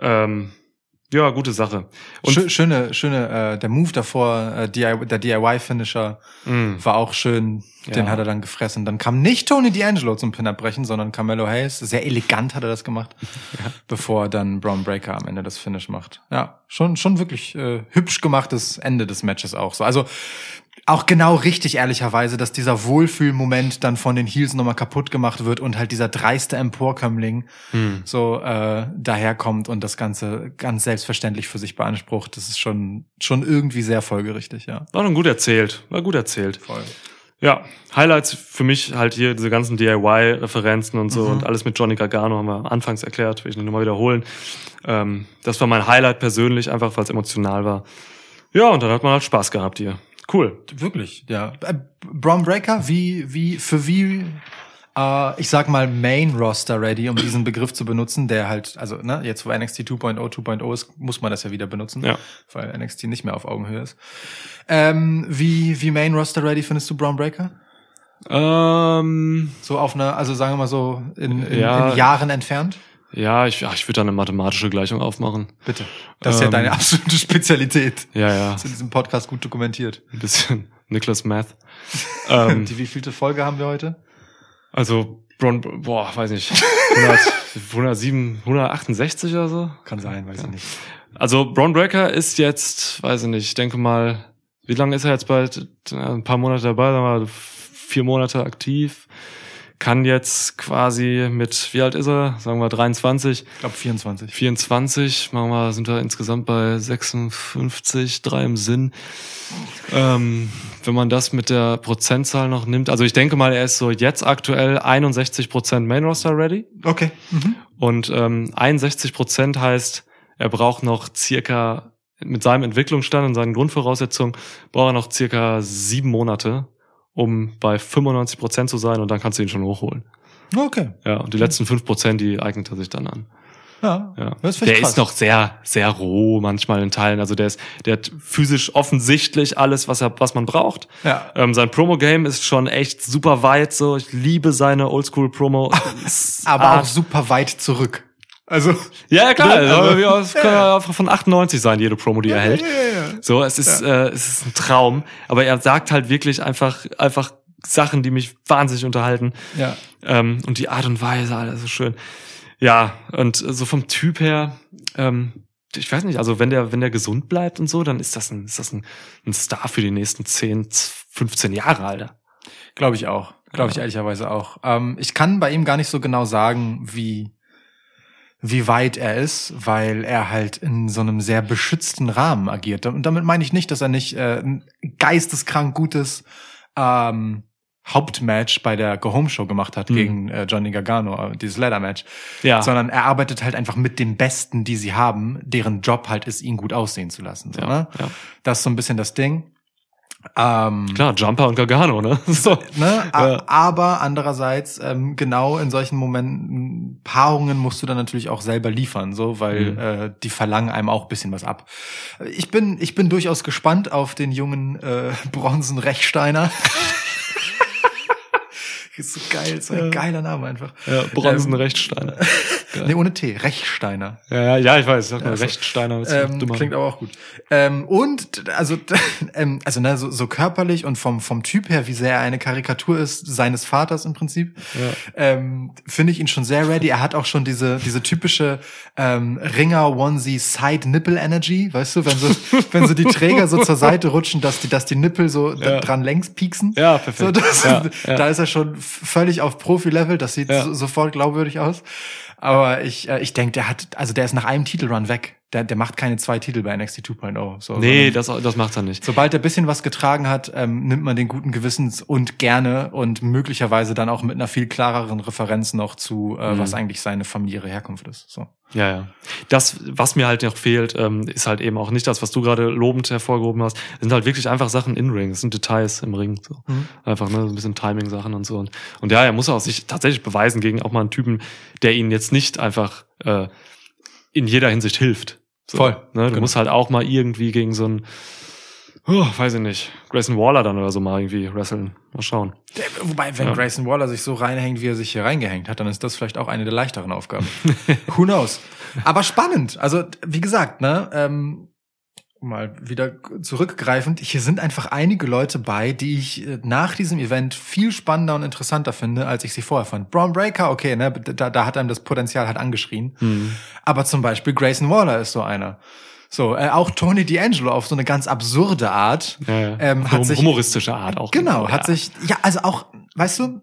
Ähm, ja, gute Sache. Und Schö- schöne, schöne, äh, der Move davor, äh, DIY, der DIY-Finisher mh, war auch schön. Den Ja. hat er dann gefressen. Dann kam nicht Tony D'Angelo zum Pin abbrechen, sondern Carmelo Hayes. Sehr elegant hat er das gemacht, bevor dann Braun Breaker am Ende das Finish macht. Ja, schon, schon wirklich äh, hübsch gemachtes Ende des Matches auch so. Also auch genau richtig ehrlicherweise, dass dieser Wohlfühlmoment dann von den Heels nochmal kaputt gemacht wird und halt dieser dreiste Emporkömmling mh. so äh, daherkommt und das Ganze ganz selbstverständlich für sich beansprucht. Das ist schon schon irgendwie sehr folgerichtig, ja. War dann gut erzählt. War gut erzählt. Voll. Ja, Highlights für mich halt hier diese ganzen DIY-Referenzen und so Mhm. und alles mit Johnny Gargano haben wir anfangs erklärt, will ich nicht nochmal wiederholen. Ähm, das war mein Highlight persönlich, einfach weil es emotional war. Ja, und dann hat man halt Spaß gehabt hier. Cool. Wirklich, ja. Äh, Braun Breaker, wie, wie, für wie, äh, ich sag mal, Main Roster ready, um diesen Begriff zu benutzen, der halt, also, ne, jetzt wo NXT 2.0, 2.0 ist, muss man das ja wieder benutzen, Ja. weil NXT nicht mehr auf Augenhöhe ist. Ähm, wie, wie Main Roster ready findest du Braun Breaker? Ähm, So auf einer, also sagen wir mal so, in, in, Ja. in Jahren entfernt? ja, ich, ja, ich würde da eine mathematische Gleichung aufmachen. Bitte. Das ist ja Ähm. deine absolute Spezialität. Ja, ja, Das ist in diesem Podcast gut dokumentiert. ein bisschen Nicholas Math. ähm, Die wievielte Folge haben wir heute? Also, Bron, boah, weiß nicht, 100, 107, 168 oder so? Kann sein, weiß ich nicht. Also Braun Breaker ist jetzt, weiß ich nicht, ich denke mal, wie lange ist er jetzt bald? Ja, Ein paar Monate dabei, sagen wir mal, vier Monate aktiv. Kann jetzt quasi mit, wie alt ist er? Sagen wir 23, Ich glaube 24. 24, machen wir, sind wir insgesamt bei 56, drei im Sinn. Ähm, wenn man das mit der Prozentzahl noch nimmt, also ich denke mal, er ist so jetzt aktuell 61 Prozent Main Roster ready. Okay. Mhm. Und ähm, 61 Prozent heißt, er braucht noch circa mit seinem Entwicklungsstand und seinen Grundvoraussetzungen braucht er noch circa sieben Monate, um bei 95 Prozent zu sein und dann kannst du ihn schon hochholen. Okay. Ja, und die letzten fünf Prozent, die eignet er sich dann an. Ja. Ja. Das find Der krass. ist noch sehr, sehr roh manchmal in Teilen. Also der ist, der hat physisch offensichtlich alles, was er, was man braucht. Ja. Ähm, sein Promo-Game ist schon echt super weit. So, ich liebe seine Oldschool-Promo. Aber auch super weit zurück. Also. Ja, ja, klar. Ne? Also, Also- ja, es kann ja einfach von 98 sein, jede Promo, die er hält. Ja, ja. So, es ist, äh, es ist ein Traum. Aber er sagt halt wirklich einfach, einfach Sachen, die mich wahnsinnig unterhalten. Ja. Ähm, und die Art und Weise, alles so schön. Ja, und so vom Typ her, ähm, ich weiß nicht, also wenn der, wenn der gesund bleibt und so, dann ist das ein, ist das ein, ein Star für die nächsten 10, 15 Jahre, Alter. Glaube ich auch. Glaube ich ehrlicherweise auch. Ähm, ich kann bei ihm gar nicht so genau sagen, wie, wie weit er ist, weil er halt in so einem sehr beschützten Rahmen agiert. Und damit meine ich nicht, dass er nicht äh, ein geisteskrank gutes ähm, Hauptmatch bei der Go Home Show gemacht hat Mhm. gegen äh, Johnny Gargano, dieses Ladder Match, Ja. sondern er arbeitet halt einfach mit den Besten, die sie haben, deren Job halt ist, ihn gut aussehen zu lassen. So, ja, ne? ja. Das ist so ein bisschen das Ding. Ähm, Klar, Jumper und Gargano, ne? So. Ne? Ja. Aber andererseits, ähm, genau in solchen Momenten, Paarungen musst du dann natürlich auch selber liefern, so, weil Mhm. äh, die verlangen einem auch ein bisschen was ab. Ich bin, ich bin durchaus gespannt auf den jungen äh, Bronzen Rechsteiner. Ist so geil, so ein Ja. geiler Name einfach. Ja, Bronzen Ähm, Rechtsteiner. Nee, ohne T, Rechsteiner. Ja, ja, ja, ich weiß, sag mal, Ja, so. Rechtsteiner. ist Ähm, klingt aber auch gut. Ähm, und also, ähm, also ne, so, so körperlich und vom vom Typ her, wie sehr er eine Karikatur ist seines Vaters im Prinzip, Ja. ähm, finde ich ihn schon sehr ready. Er hat auch schon diese diese typische ähm, Ringer Onesie Side Nipple Energy, weißt du, wenn so wenn so die Träger so zur Seite rutschen, dass die dass die Nippel so Ja. dran längs pieksen. Ja, perfekt. So, das, Ja. Da ist er schon völlig auf Profi-Level. Das sieht Ja. so, sofort glaubwürdig aus. Aber ich, äh, ich denke, der hat, also der ist nach einem Titelrun weg. Der, der macht keine zwei Titel bei NXT 2.0. So, Nee, das, das macht er nicht. Sobald er ein bisschen was getragen hat, ähm, nimmt man den guten Gewissens und gerne und möglicherweise dann auch mit einer viel klareren Referenz noch zu, äh, Mhm. was eigentlich seine familiäre Herkunft ist. So. Ja, ja. Das, was mir halt noch fehlt, ähm, ist halt eben auch nicht das, was du gerade lobend hervorgehoben hast. Es sind halt wirklich einfach Sachen in Ring. Es sind Details im Ring. So. Mhm. Einfach, ne, so ein bisschen Timing-Sachen und so. Und, und ja, er muss auch sich tatsächlich beweisen gegen auch mal einen Typen, der ihn jetzt nicht einfach äh, in jeder Hinsicht hilft. So, Voll. Ne? Du Genau. musst halt auch mal irgendwie gegen so einen, oh, weiß ich nicht, Grayson Waller dann oder so mal irgendwie wresteln. Mal schauen. Der, wobei, wenn Ja. Grayson Waller sich so reinhängt, wie er sich hier reingehängt hat, dann ist das vielleicht auch eine der leichteren Aufgaben. Who knows? Aber spannend. Also, wie gesagt, ne, ähm, mal wieder zurückgreifend, hier sind einfach einige Leute bei, die ich äh, nach diesem Event viel spannender und interessanter finde, als ich sie vorher fand. Braun Breaker, okay, ne, da, da hat einem das Potenzial halt angeschrien. Hm. Aber zum Beispiel Grayson Waller ist so einer. So, äh, auch Tony D'Angelo auf so eine ganz absurde Art. Ja, ja. Ähm, hat Hum- sich- humoristische Art auch. Genau, ja. hat sich, ja, also auch, weißt du,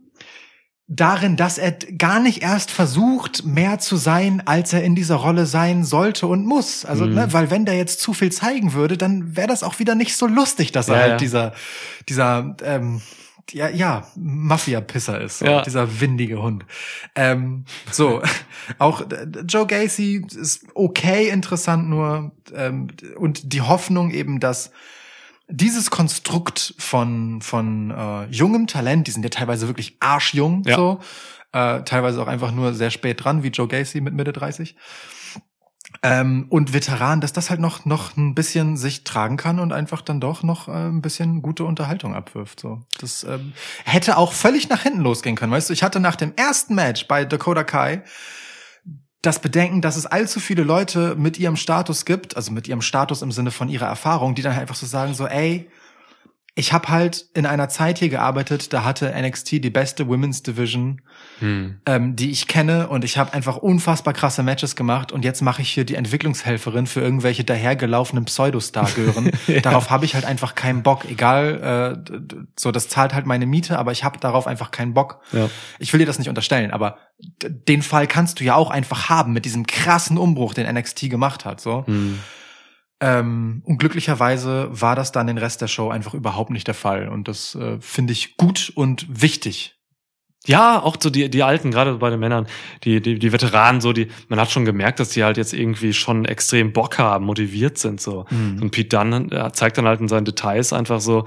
darin, dass er gar nicht erst versucht, mehr zu sein, als er in dieser Rolle sein sollte und muss. Also, Mhm. ne, weil wenn der jetzt zu viel zeigen würde, dann wäre das auch wieder nicht so lustig, dass er Ja, halt ja. dieser, dieser, ähm, ja, ja, Mafia-Pisser ist, so, Ja. dieser windige Hund. Ähm, so, auch äh, Joe Gacy ist okay interessant nur ähm, und die Hoffnung eben, dass dieses Konstrukt von von äh, jungem Talent, die sind ja teilweise wirklich arschjung, Ja. so äh, teilweise auch einfach nur sehr spät dran, wie Joe Gacy mit Mitte 30. Ähm, und Veteran, dass das halt noch noch ein bisschen sich tragen kann und einfach dann doch noch äh, ein bisschen gute Unterhaltung abwirft. So, das ähm, hätte auch völlig nach hinten losgehen können. Weißt du, ich hatte nach dem ersten Match bei Dakota Kai das Bedenken, dass es allzu viele Leute mit ihrem Status gibt, also mit ihrem Status im Sinne von ihrer Erfahrung, die dann halt einfach so sagen so, ey, ich habe halt in einer Zeit hier gearbeitet, da hatte NXT die beste Women's Division, Hm. ähm, die ich kenne und ich habe einfach unfassbar krasse Matches gemacht und jetzt mache ich hier die Entwicklungshelferin für irgendwelche dahergelaufenen Pseudostar-Gören. Darauf habe ich halt einfach keinen Bock, egal, äh, so das zahlt halt meine Miete, aber ich habe darauf einfach keinen Bock. Ja. Ich will dir das nicht unterstellen, aber den Fall kannst du ja auch einfach haben mit diesem krassen Umbruch, den NXT gemacht hat. So. Hm. Ähm, und glücklicherweise war das dann den Rest der Show einfach überhaupt nicht der Fall. Und das äh, finde ich gut und wichtig. Ja, auch so die, die Alten, gerade bei den Männern, die, die, die Veteranen, so, die, man hat schon gemerkt, dass die halt jetzt irgendwie schon extrem Bock haben, motiviert sind, so. Mhm. Und Pete Dunne äh, zeigt dann halt in seinen Details einfach so,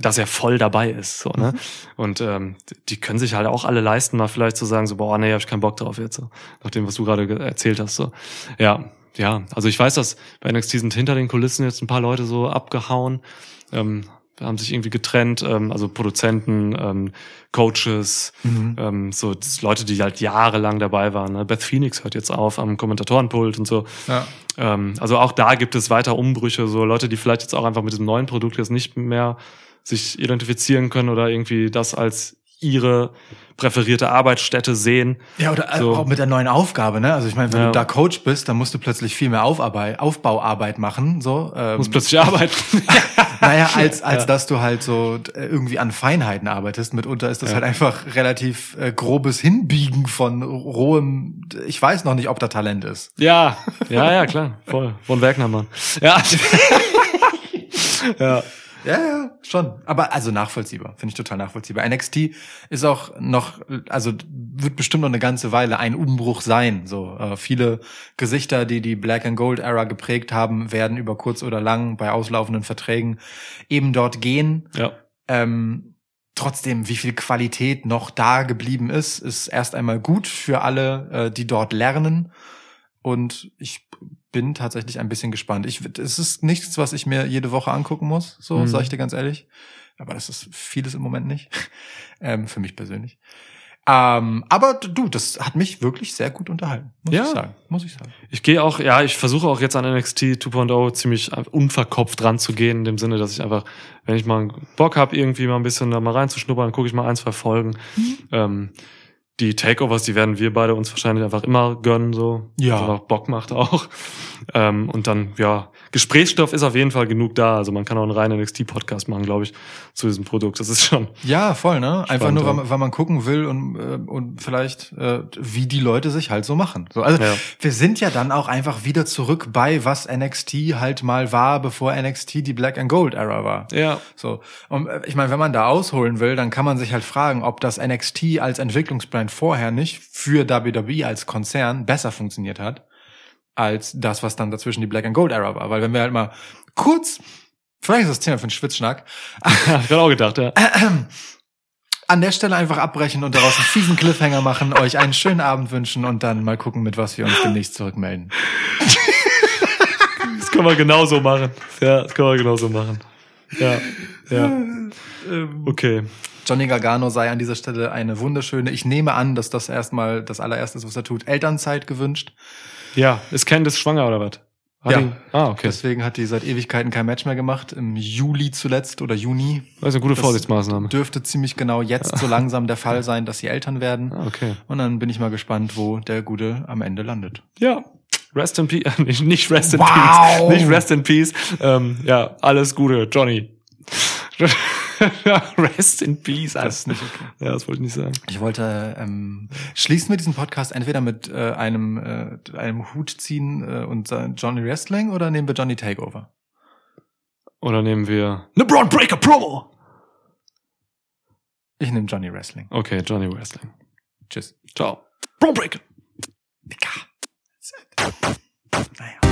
dass er voll dabei ist, so, ne? Und, ähm, die können sich halt auch alle leisten, mal vielleicht zu sagen, so, boah, nee, hab ich keinen Bock drauf jetzt, so. Nach dem, was du gerade ge- erzählt hast, so. Ja, ja. Also ich weiß, dass bei NXT sind hinter den Kulissen jetzt ein paar Leute so abgehauen, ähm, haben sich irgendwie getrennt, ähm, also Produzenten, ähm, Coaches, Mhm. ähm, so Leute, die halt jahrelang dabei waren. Ne? Beth Phoenix hört jetzt auf am Kommentatorenpult und so. Ja. Ähm, also auch da gibt es weiter Umbrüche, so Leute, die vielleicht jetzt auch einfach mit diesem neuen Produkt jetzt nicht mehr sich identifizieren können oder irgendwie das als ihre präferierte Arbeitsstätte sehen. Ja, oder So. auch mit der neuen Aufgabe, ne? Also ich meine, wenn Ja. du da Coach bist, dann musst du plötzlich viel mehr Aufarbeit, Aufbauarbeit machen, so. Ähm, Muss plötzlich arbeiten. naja, als, als Ja. dass du halt so äh, irgendwie an Feinheiten arbeitest. Mitunter ist das Ja. halt einfach relativ äh, grobes Hinbiegen von rohem, ich weiß noch nicht, ob da Talent ist. ja, ja, ja, klar, voll. Von Wegner, Mann. Ja. ja. Ja, ja, schon. Aber also nachvollziehbar, finde ich total nachvollziehbar. NXT ist auch noch, also wird bestimmt noch eine ganze Weile ein Umbruch sein. So äh, viele Gesichter, die die Black and Gold Era geprägt haben, werden über kurz oder lang bei auslaufenden Verträgen eben dort gehen. Ja. Ähm, trotzdem, wie viel Qualität noch da geblieben ist, ist erst einmal gut für alle, äh, die dort lernen. Und ich bin tatsächlich ein bisschen gespannt. Ich, es ist nichts, was ich mir jede Woche angucken muss, so Mhm. sage ich dir ganz ehrlich. Aber das ist vieles im Moment nicht. ähm, für mich persönlich. Ähm, aber du, das hat mich wirklich sehr gut unterhalten, muss Ja. ich sagen. Muss ich sagen. Ich gehe auch, ja, ich versuche auch jetzt an NXT 2.0 ziemlich unverkopft ranzugehen, in dem Sinne, dass ich einfach, wenn ich mal Bock habe, irgendwie mal ein bisschen da mal reinzuschnuppern, gucke ich mal ein, zwei Folgen. Mhm. Ähm, die Takeovers, die werden wir beide uns wahrscheinlich einfach immer gönnen, so. Ja. Was einfach Bock macht auch. Ähm, und dann, ja, Gesprächsstoff ist auf jeden Fall genug da. Also man kann auch einen reinen NXT-Podcast machen, glaube ich, zu diesem Produkt. Das ist schon, Ja, voll, ne? Einfach Spannend, nur, weil weil man gucken will und, äh, und vielleicht, äh, wie die Leute sich halt so machen. So, also Ja. wir sind ja dann auch einfach wieder zurück bei, was NXT halt mal war, bevor NXT die Black and Gold Era war. ja, So, und äh, ich meine, wenn man da ausholen will, dann kann man sich halt fragen, ob das NXT als Entwicklungsplan vorher nicht für WWE als Konzern besser funktioniert hat, als das, was dann dazwischen die Black and Gold Era war. Weil wenn wir halt mal kurz, vielleicht ist das Thema für einen Schwitzschnack, hab ich gerade auch gedacht, ja. an der Stelle einfach abbrechen und daraus einen fiesen Cliffhanger machen, euch einen schönen Abend wünschen und dann mal gucken, mit was wir uns demnächst zurückmelden. Das können wir genauso machen. Ja, das können wir genauso machen. Ja, ja. Okay. Johnny Gargano sei an dieser Stelle eine wunderschöne, ich nehme an, dass das erstmal das allererste ist, was er tut, Elternzeit gewünscht. Ja, ist Candice schwanger oder was? Hat Ja. die- Ah, okay. Deswegen hat die seit Ewigkeiten kein Match mehr gemacht. Im Juli zuletzt oder Juni. Das ist eine gute Das Vorsichtsmaßnahme. Dürfte ziemlich genau jetzt so langsam der Fall sein, dass sie Eltern werden. Ah, okay. Und dann bin ich mal gespannt, wo der Gute am Ende landet. Ja. Rest in Peace. Nicht, nicht Rest in Wow. Peace. Nicht Rest in Peace. Ähm, ja, alles Gute, Johnny. Rest in Peace. Das ist nicht okay. Ja, das wollte ich nicht sagen. Ich wollte ähm, schließen wir diesen Podcast entweder mit äh, einem äh, einem Hut ziehen äh, und sagen Johnny Wrestling oder nehmen wir Johnny Takeover? Oder nehmen wir LeBron Breaker Promo. Ich nehme Johnny Wrestling. Okay, Johnny Wrestling. Tschüss. Ciao. Braun Breaker. Naja.